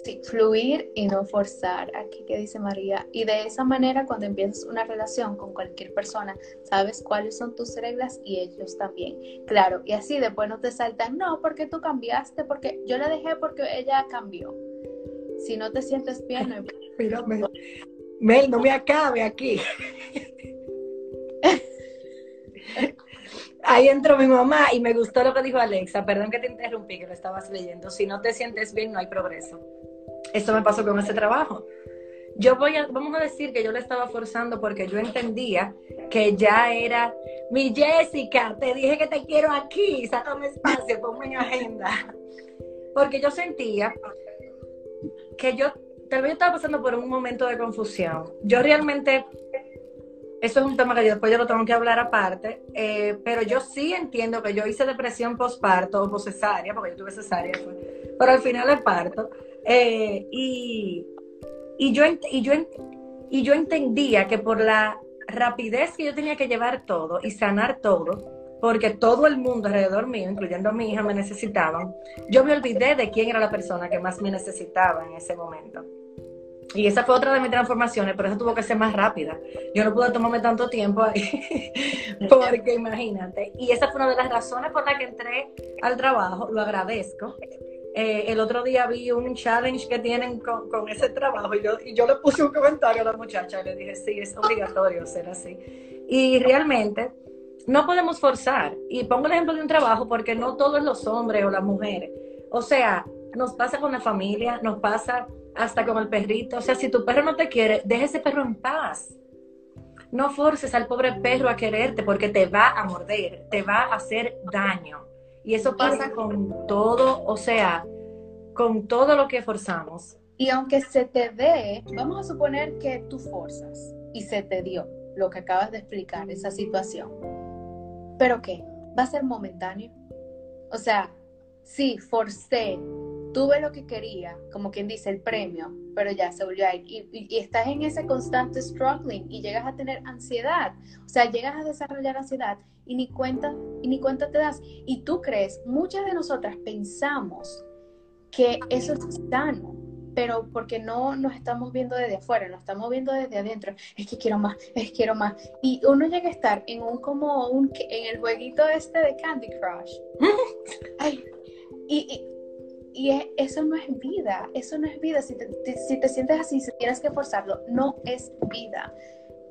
Speaker 3: Sí, fluir y no forzar. Aquí que dice María. Y de esa manera, cuando empiezas una relación con cualquier persona, sabes cuáles son tus reglas y ellos también. Claro, y así después no te saltan, no, porque tú cambiaste, porque yo la dejé porque ella cambió. Si no te sientes bien, no
Speaker 1: Mira, Mel, no me acabe aquí. Ahí entró mi mamá y me gustó lo que dijo Alexa. Perdón que te interrumpí, que lo estabas leyendo. Si no te sientes bien, no hay progreso. Esto me pasó con ese trabajo. Yo voy a, vamos a decir que yo le estaba forzando porque yo entendía que ya era mi Jessica, te dije que te quiero aquí, sácame espacio, ponme en agenda. Porque yo sentía que yo, tal vez yo estaba pasando por un momento de confusión. Yo realmente eso es un tema que yo después yo lo tengo que hablar aparte, eh, pero yo sí entiendo que yo hice depresión postparto o poscesárea, porque yo tuve cesárea, pero al final es parto. Eh, y, yo, y, yo, y yo entendía que por la rapidez que yo tenía que llevar todo y sanar todo, porque todo el mundo alrededor mío, incluyendo a mi hija, me necesitaban, yo me olvidé de quién era la persona que más me necesitaba en ese momento. Y esa fue otra de mis transformaciones, pero eso tuvo que ser más rápida. Yo no pude tomarme tanto tiempo ahí, porque imagínate. Y esa fue una de las razones por las que entré al trabajo, lo agradezco. Eh, el otro día vi un challenge que tienen con, ese trabajo y yo, y yo le puse un comentario a la muchacha y le dije, sí, es obligatorio ser así. Y realmente no podemos forzar. Y pongo el ejemplo de un trabajo porque no todos los hombres o las mujeres. O sea, nos pasa con la familia, nos pasa hasta con el perrito. O sea, si tu perro no te quiere, deja ese perro en paz. No forces al pobre perro a quererte porque te va a morder, te va a hacer daño. Y eso pasa con todo, o sea, con todo lo que forzamos.
Speaker 3: Y aunque se te dé, vamos a suponer que tú forzas y se te dio lo que acabas de explicar, esa situación. ¿Pero qué? ¿Va a ser momentáneo? O sea, sí, forcé, tuve lo que quería, como quien dice, el premio, pero ya se volvió a ir. Y, estás en ese constante struggling y llegas a tener ansiedad. O sea, llegas a desarrollar ansiedad y ni cuenta, y ni cuenta te das. Y tú crees, muchas de nosotras pensamos que eso es sano, pero porque no nos estamos viendo desde afuera, nos estamos viendo desde adentro. Es que quiero más, es que quiero más. Y uno llega a estar en un como un en el jueguito este de Candy Crush. Ay, y y eso no es vida, eso no es vida. Si te, si te sientes así, si tienes que forzarlo, no es vida.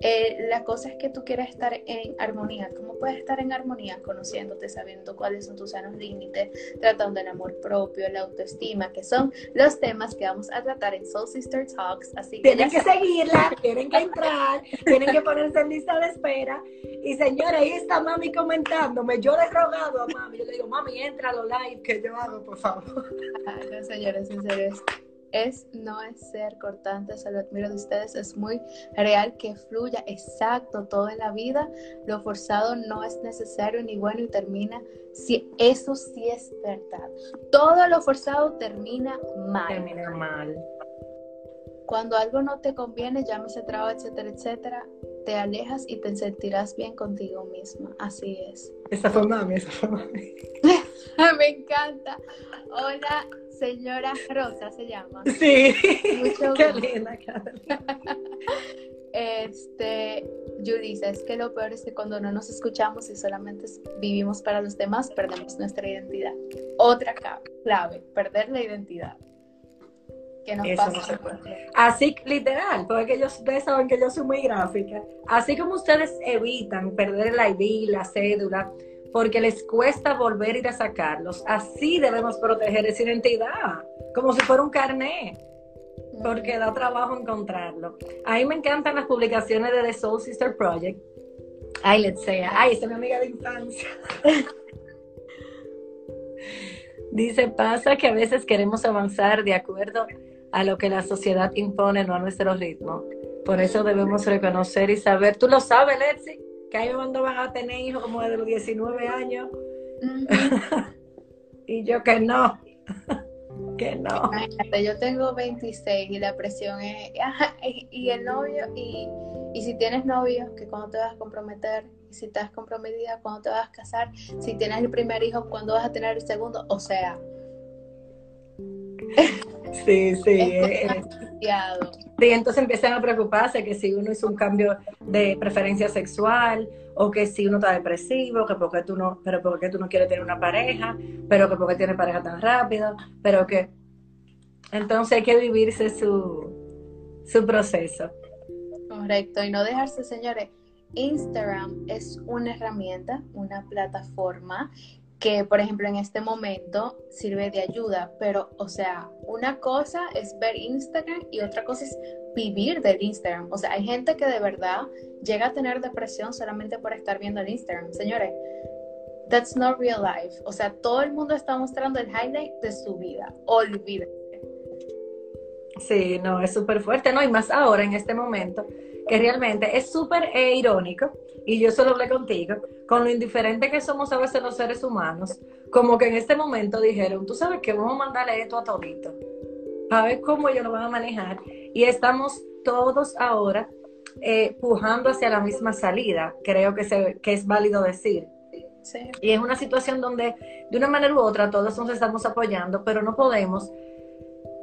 Speaker 3: Eh, la cosa es que tú quieres estar en armonía. ¿Cómo puedes estar en armonía? Conociéndote, sabiendo cuáles son tus sanos límites, tratando el amor propio, la autoestima, que son los temas que vamos a tratar en Soul Sister Talks. Así
Speaker 1: que tienen que seguirla, tienen que entrar, tienen que ponerse en lista de espera. Y señora, ahí está mami comentándome. Yo le he rogado a mami, yo le digo, mami, entra a los live que yo hago, por favor.
Speaker 3: no, señores, en serio es no es ser cortante, se lo admiro de ustedes, es muy real que fluya, exacto, todo en la vida, lo forzado no es necesario ni bueno y termina, si eso sí es verdad, todo lo forzado termina mal.
Speaker 1: Termina mal.
Speaker 3: Cuando algo no te conviene, llámese trabajo, etcétera, etcétera, te alejas y te sentirás bien contigo misma, así es.
Speaker 1: Esa fue mami, esa fue mami.
Speaker 3: Me encanta. Hola, Señora Rosa se llama.
Speaker 1: Sí. Qué linda,
Speaker 3: Este, Julissa, es que lo peor es que cuando no nos escuchamos y solamente vivimos para los demás, perdemos nuestra identidad. Otra clave, perder la identidad. Que nos pasa.
Speaker 1: Así, literal, porque ellos, ustedes saben que yo soy muy gráfica. Así como ustedes evitan perder el ID, la cédula, porque les cuesta volver a ir a sacarlos. Así debemos proteger esa identidad, como si fuera un carnet, porque da trabajo encontrarlo. A mí me encantan las publicaciones de The Soul Sister Project. Ay, let's say, ay, esa es mi amiga de infancia. Dice, pasa que a veces queremos avanzar de acuerdo a lo que la sociedad impone, no a nuestro ritmo. Por eso debemos reconocer y saber. Tú lo sabes, Letzi que hay cuando van a tener hijos como de los 19 años. y yo que no. que no.
Speaker 3: yo tengo 26 y la presión es, y, el novio, y, y si tienes novio, que cuando te vas a comprometer, si estás comprometida, cuando te vas a casar, si tienes el primer hijo, cuando vas a tener el segundo, o sea.
Speaker 1: Sí, sí.
Speaker 3: Es demasiado.
Speaker 1: Sí, entonces empiezan a preocuparse que si uno hizo un cambio de preferencia sexual o que si uno está depresivo, que porque tú no, pero porque tú no quieres tener una pareja, pero que porque tiene pareja tan rápido, pero que entonces hay que vivirse su, su proceso.
Speaker 3: Correcto, y no dejarse, señores. Instagram es una herramienta, una plataforma que, por ejemplo, en este momento sirve de ayuda, pero, o sea, una cosa es ver Instagram y otra cosa es vivir del Instagram. O sea, hay gente que de verdad llega a tener depresión solamente por estar viendo el Instagram. Señores, that's not real life. O sea, todo el mundo está mostrando el highlight de su vida. Olvídense.
Speaker 1: Sí, no, es súper fuerte, ¿no? Y más ahora, en este momento, que realmente es súper eh, irónico, y yo solo hablé contigo, con lo indiferente que somos a veces los seres humanos, como que en este momento dijeron, tú sabes que vamos a mandarle esto a todito, a ver cómo ellos lo van a manejar, y estamos todos ahora eh, pujando hacia la misma salida, creo que, se, que es válido decir.
Speaker 3: Sí.
Speaker 1: Y es una situación donde, de una manera u otra, todos nos estamos apoyando, pero no podemos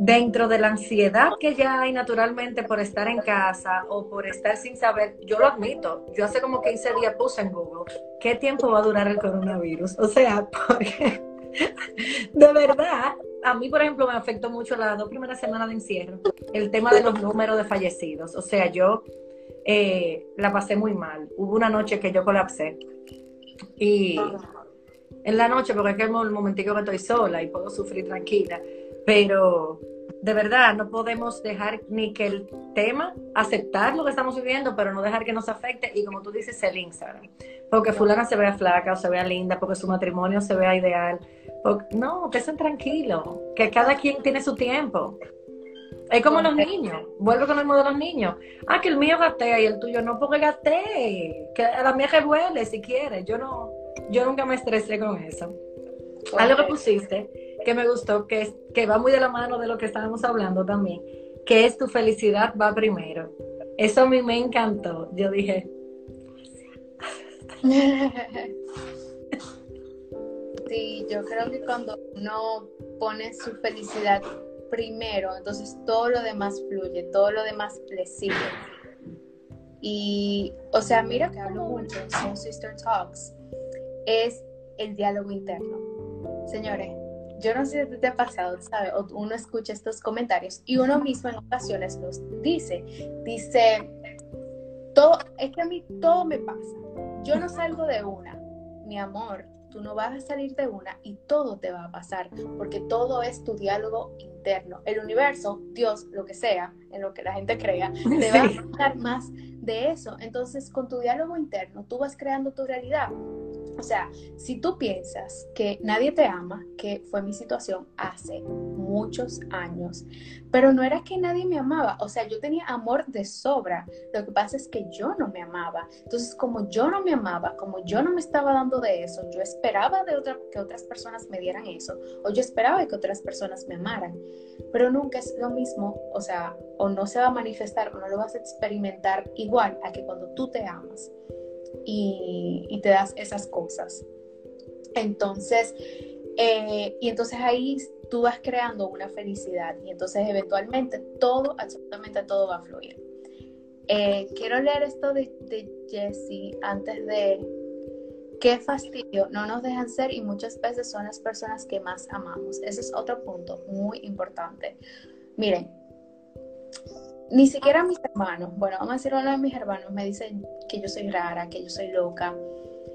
Speaker 1: dentro de la ansiedad que ya hay naturalmente por estar en casa o por estar sin saber, yo lo admito, yo hace como 15 días puse en Google, ¿qué tiempo va a durar el coronavirus? O sea, porque de verdad, a mí, por ejemplo, me afectó mucho las dos primeras semanas de encierro, el tema de los números de fallecidos. O sea, yo eh, la pasé muy mal. Hubo una noche que yo colapsé. Y en la noche, porque es que el momentico que estoy sola y puedo sufrir tranquila, pero de verdad no podemos dejar ni que el tema, aceptar lo que estamos viviendo, pero no dejar que nos afecte y como tú dices, el Instagram. Porque fulana se vea flaca o se vea linda, porque su matrimonio se vea ideal. Porque, no, que estén tranquilos, que cada quien tiene su tiempo. Es como los niños, vuelvo con el modo de los niños. Ah, que el mío gatea y el tuyo no, porque gatee. Que a la mía revuele si quiere. Yo no, yo nunca me estresé con eso. Algo que pusiste que me gustó, que, es, que va muy de la mano de lo que estábamos hablando también, que es tu felicidad va primero. Eso a mí me encantó. Yo dije,
Speaker 3: Sí, yo creo que cuando uno pone su felicidad primero, entonces todo lo demás fluye, todo lo demás le sigue. Y, o sea, mira que hablo mucho en Sister Talks, es el diálogo interno. Señores, yo no sé si te ha pasado, ¿sabes? O uno escucha estos comentarios y uno mismo en ocasiones los dice. Dice, todo, es que a mí todo me pasa. Yo no salgo de una. Mi amor, tú no vas a salir de una y todo te va a pasar, porque todo es tu diálogo interno. El universo, Dios, lo que sea, en lo que la gente crea, te va a dar más de eso. Entonces, con tu diálogo interno, tú vas creando tu realidad. O sea, si tú piensas que nadie te ama, que fue mi situación hace muchos años, pero no era que nadie me amaba, o sea, yo tenía amor de sobra, lo que pasa es que yo no me amaba. Entonces, como yo no me amaba, como yo no me estaba dando de eso, yo esperaba de otra, que otras personas me dieran eso, o yo esperaba que otras personas me amaran, pero nunca es lo mismo, o sea, o no se va a manifestar o no lo vas a experimentar igual a que cuando tú te amas y, te das esas cosas. Entonces, eh, y entonces ahí tú vas creando una felicidad y entonces eventualmente todo, absolutamente todo va a fluir. Eh, quiero leer esto de, de Jessie antes de... Qué fastidio, no nos dejan ser y muchas veces son las personas que más amamos. Ese es otro punto muy importante. Miren, ni siquiera mis hermanos, bueno, vamos a decir uno de mis hermanos, me dicen que yo soy rara, que yo soy loca.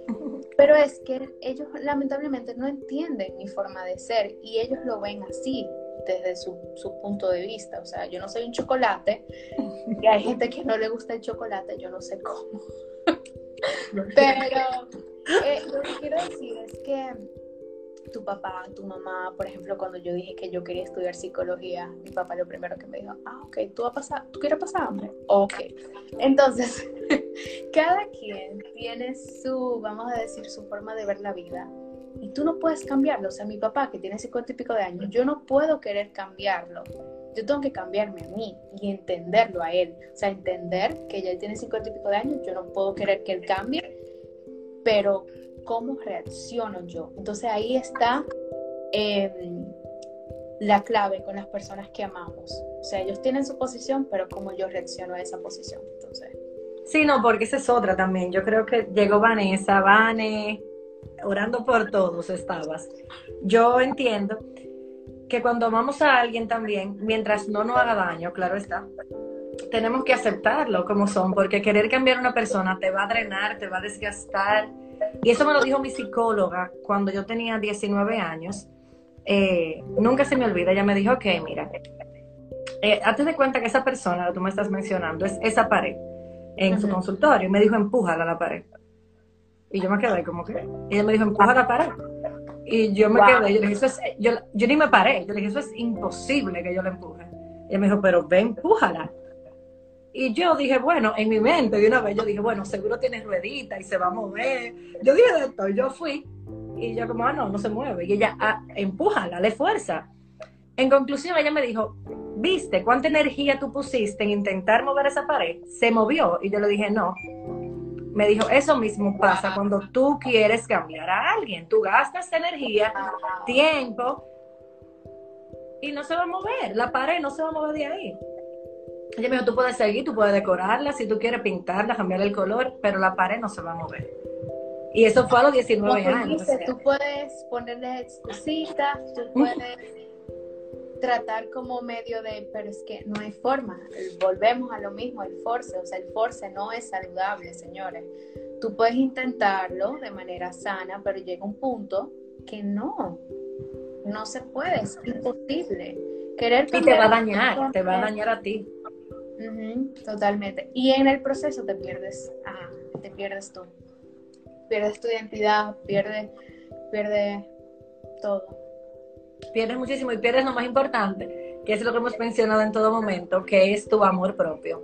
Speaker 3: Pero es que ellos lamentablemente no entienden mi forma de ser y ellos lo ven así desde su, su punto de vista. O sea, yo no soy un chocolate y hay gente que no le gusta el chocolate, yo no sé cómo. Pero eh, lo que quiero decir es que tu papá, tu mamá, por ejemplo, cuando yo dije que yo quería estudiar psicología, mi papá lo primero que me dijo, ah, ok, ¿tú, vas a pasar, ¿tú quieres pasar hambre? Ok. Entonces, cada quien tiene su, vamos a decir, su forma de ver la vida. Y tú no puedes cambiarlo. O sea, mi papá, que tiene cincuenta y pico de años, yo no puedo querer cambiarlo. Yo tengo que cambiarme a mí y entenderlo a él. O sea, entender que ya él tiene cincuenta y pico de años, yo no puedo querer que él cambie, pero cómo reacciono yo. Entonces ahí está em, la clave con las personas que amamos. O sea, ellos tienen su posición, pero cómo yo reacciono a esa posición. Entonces.
Speaker 1: Sí, no, porque esa es otra también. Yo creo que llegó Vanessa, Vane, orando por todos estabas. Yo entiendo que cuando amamos a alguien también, mientras no nos haga daño, claro está, tenemos que aceptarlo como son, porque querer cambiar a una persona te va a drenar, te va a desgastar. Y eso me lo dijo mi psicóloga cuando yo tenía 19 años. Eh, nunca se me olvida, ella me dijo, ok, mira, eh, hazte de cuenta que esa persona que tú me estás mencionando es esa pared en su consultorio. Y me dijo, empújala a la pared. Y yo me quedé como que, ella me dijo, empuja la pared. Y yo me quedé, yo le dije, eso es, yo, yo ni me paré, yo le dije, eso es imposible que yo la empuje. Y ella me dijo, pero ve, empújala. Y yo dije, bueno, en mi mente de una vez yo dije, bueno, seguro tiene ruedita y se va a mover. Yo dije de esto, yo fui y yo como, ah, no, no se mueve. Y ella, ah, empújala, le fuerza. En conclusión, ella me dijo, ¿viste cuánta energía tú pusiste en intentar mover esa pared? Se movió. Y yo le dije, no. Me dijo, eso mismo pasa cuando tú quieres cambiar a alguien. Tú gastas energía, tiempo y no se va a mover. La pared no se va a mover de ahí. Ella me dijo, tú puedes seguir, tú puedes decorarla, si tú quieres pintarla, cambiar el color, pero la pared no se va a mover. Y eso fue a los 19 años.
Speaker 3: tú puedes ponerle excusitas, tú puedes tratar como medio de, pero es que no hay forma. Volvemos a lo mismo, el force, o sea, el force no es saludable, señores. Tú puedes intentarlo de manera sana, pero llega un punto que no, no se puede, es imposible. Querer
Speaker 1: y te va a dañar, te va a dañar a ti
Speaker 3: totalmente. Y en el proceso te pierdes, te pierdes tú. Pierdes tu identidad, pierdes, pierde todo.
Speaker 1: Pierdes muchísimo y pierdes lo más importante, que es lo que hemos mencionado en todo momento, que es tu amor propio.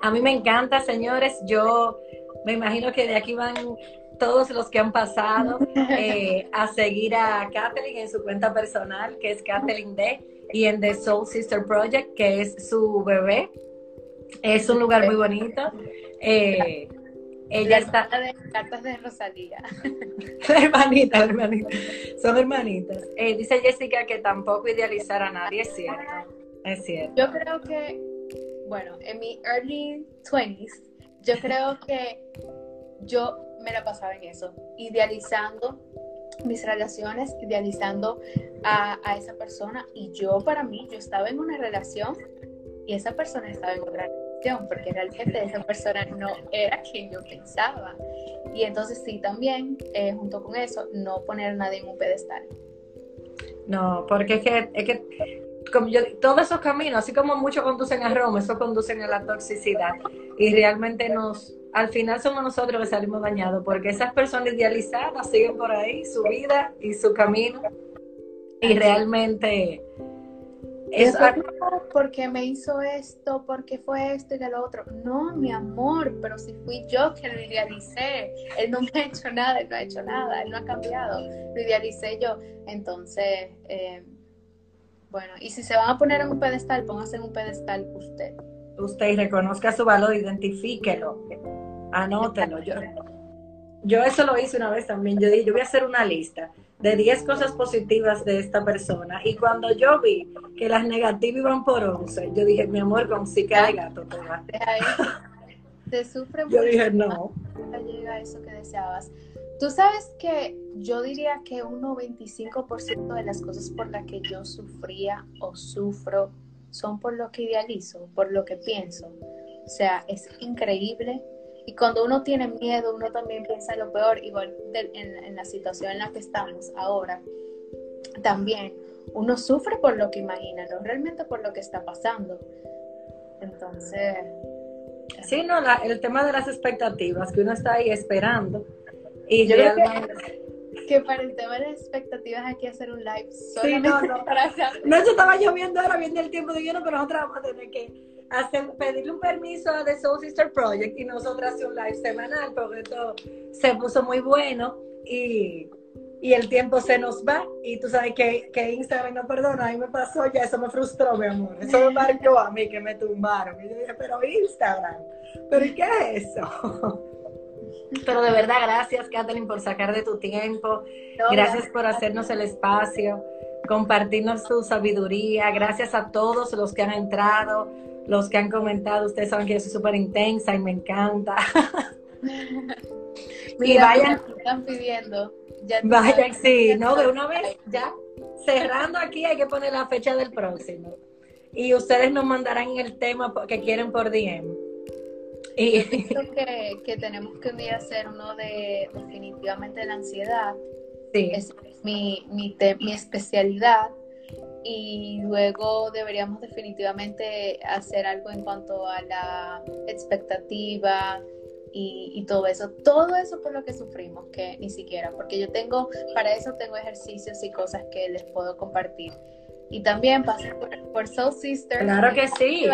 Speaker 1: A mí me encanta, señores, yo me imagino que de aquí van todos los que han pasado eh, a seguir a Kathleen en su cuenta personal, que es Kathleen D y en The Soul Sister Project, que es su bebé. Es un lugar muy bonito. Eh, ella está.
Speaker 3: De cartas de Rosalía.
Speaker 1: hermanita, hermanita. Son hermanitas. Eh, dice Jessica que tampoco idealizar a nadie, es cierto. Es cierto.
Speaker 3: Yo creo que, bueno, en mi early 20s, yo creo que yo me la pasaba en eso, idealizando mis relaciones, idealizando a, esa persona y yo para mí, yo estaba en una relación y esa persona estaba en otra relación, porque realmente esa persona no era quien yo pensaba. Y entonces sí, también, eh, junto con eso, no poner a nadie en un pedestal.
Speaker 1: No, porque es que, es que como yo, todos esos caminos, así como muchos conducen a Roma, eso conducen a la toxicidad. Y realmente nos, al final somos nosotros que salimos dañados, porque esas personas idealizadas siguen por ahí su vida y su camino. Y realmente
Speaker 3: es porque me hizo esto, porque fue esto y de lo otro. No, mi amor, pero si fui yo que lo idealicé. Él no me ha hecho nada, él no ha hecho nada, él no ha cambiado. Lo idealicé yo. Entonces, eh, bueno, y si se van a poner en un pedestal, póngase en un pedestal usted.
Speaker 1: Usted reconozca su valor, identifíquelo, anótelo. Yo, yo eso lo hice una vez también. Yo dije, yo voy a hacer una lista de 10 cosas positivas de esta persona. Y cuando yo vi que las negativas iban por 11, yo dije, mi amor, con sí que hay gato te va.
Speaker 3: Se sufre
Speaker 1: mucho. Yo dije, no.
Speaker 3: Llega eso que deseabas. Tú sabes que yo diría que un 95% de las cosas por las que yo sufría o sufro son por lo que idealizo, por lo que pienso. O sea, es increíble. Y cuando uno tiene miedo, uno también piensa en lo peor, igual en, la situación en la que estamos ahora. También uno sufre por lo que imagina, no realmente por lo que está pasando. Entonces...
Speaker 1: Sí, no, el tema de las expectativas, que uno está ahí esperando y
Speaker 3: yo creo que, para el tema de las expectativas hay que hacer un live
Speaker 1: sí, no, no. para No, yo estaba lloviendo ahora, viendo el tiempo de lleno, pero nosotros vamos a tener que hacer, pedirle un permiso a The Soul Sister Project y nosotros hacer un live semanal, porque esto se puso muy bueno y, y el tiempo se nos va. Y tú sabes que, que Instagram no perdona, a mí me pasó ya, eso me frustró, mi amor. Eso me marcó a mí que me tumbaron. Y yo dije, pero Instagram, ¿pero y qué es eso? Pero de verdad, gracias, Kathleen, por sacar de tu tiempo. gracias por hacernos el espacio. compartirnos su sabiduría. Gracias a todos los que han entrado, los que han comentado. Ustedes saben que yo soy súper intensa y me encanta.
Speaker 3: y vayan. Están pidiendo.
Speaker 1: vayan, sí, no, de una vez, ya cerrando aquí, hay que poner la fecha del próximo. Y ustedes nos mandarán el tema que quieren por DM.
Speaker 3: Y... que, que tenemos que un día hacer uno de definitivamente la ansiedad.
Speaker 1: Sí.
Speaker 3: Es mi, mi, mi especialidad. Y luego deberíamos definitivamente hacer algo en cuanto a la expectativa, y, y, todo eso, todo eso por lo que sufrimos, que ni siquiera, porque yo tengo, para eso tengo ejercicios y cosas que les puedo compartir. Y también pasar por, Soul Sister.
Speaker 1: Claro que sí.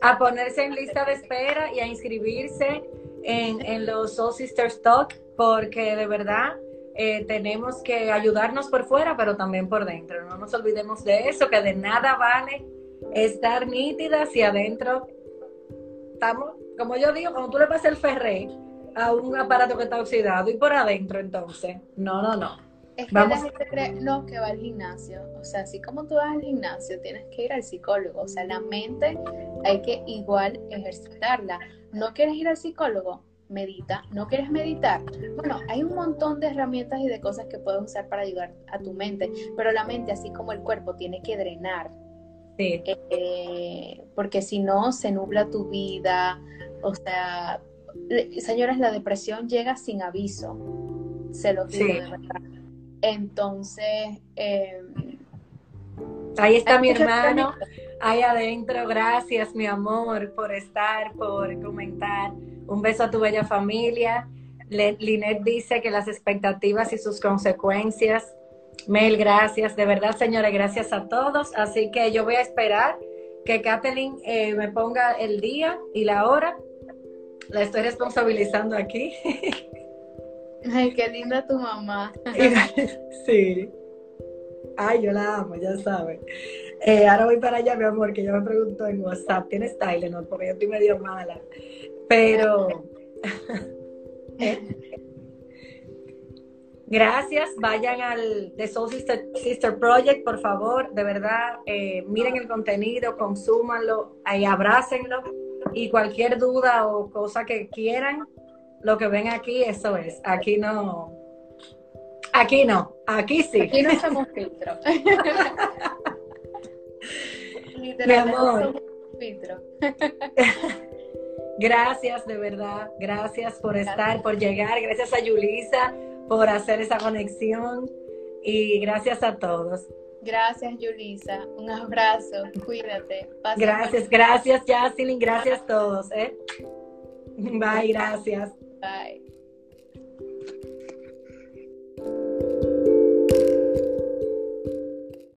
Speaker 1: A, ponerse en lista de espera y a inscribirse en, en los Soul Sisters Talk, porque de verdad eh, tenemos que ayudarnos por fuera, pero también por dentro. No nos olvidemos de eso, que de nada vale estar nítidas y adentro estamos como yo digo, cuando tú le pasas el ferré a un aparato que está oxidado y por adentro, entonces, no, no, no.
Speaker 3: Es que la gente cree, no, que va al gimnasio. O sea, así como tú vas al gimnasio, tienes que ir al psicólogo. O sea, la mente hay que igual ejercitarla. ¿No quieres ir al psicólogo? Medita. ¿No quieres meditar? Bueno, hay un montón de herramientas y de cosas que puedes usar para ayudar a tu mente. Pero la mente, así como el cuerpo, tiene que drenar.
Speaker 1: Sí.
Speaker 3: Eh, porque si no, se nubla tu vida, o sea, señores, la depresión llega sin aviso, se lo digo de verdad. Entonces, em,
Speaker 1: ahí está mi hermano, ahí adentro. Gracias, mi amor, por estar, por comentar. Un beso a tu bella familia. Linet dice que las expectativas y sus consecuencias. Mel, gracias. De verdad, señores, gracias a todos. Así que yo voy a esperar que Kathleen eh, me ponga el día y la hora la estoy responsabilizando aquí.
Speaker 3: Ay, qué linda tu mamá.
Speaker 1: sí. Ay, yo la amo, ya sabes. Eh, ahora voy para allá, mi amor, que yo me pregunto en WhatsApp, ¿tienes Tylenol? Porque yo estoy medio mala. Pero... Gracias, vayan al The Soul Sister, Project, por favor, de verdad, eh, miren el contenido, consúmanlo, ahí abrácenlo y cualquier duda o cosa que quieran, lo que ven aquí, eso es. Aquí no. Aquí no, aquí sí.
Speaker 3: Aquí no somos filtro.
Speaker 1: Mi amor. Gracias, de verdad. Gracias por estar, por llegar. Gracias a Yulisa por hacer esa conexión. Y gracias a todos.
Speaker 3: Gracias, Yulisa. Un abrazo. Cuídate.
Speaker 1: gracias, gracias, Jocelyn. Gracias a todos. ¿eh? Bye, gracias.
Speaker 3: Bye.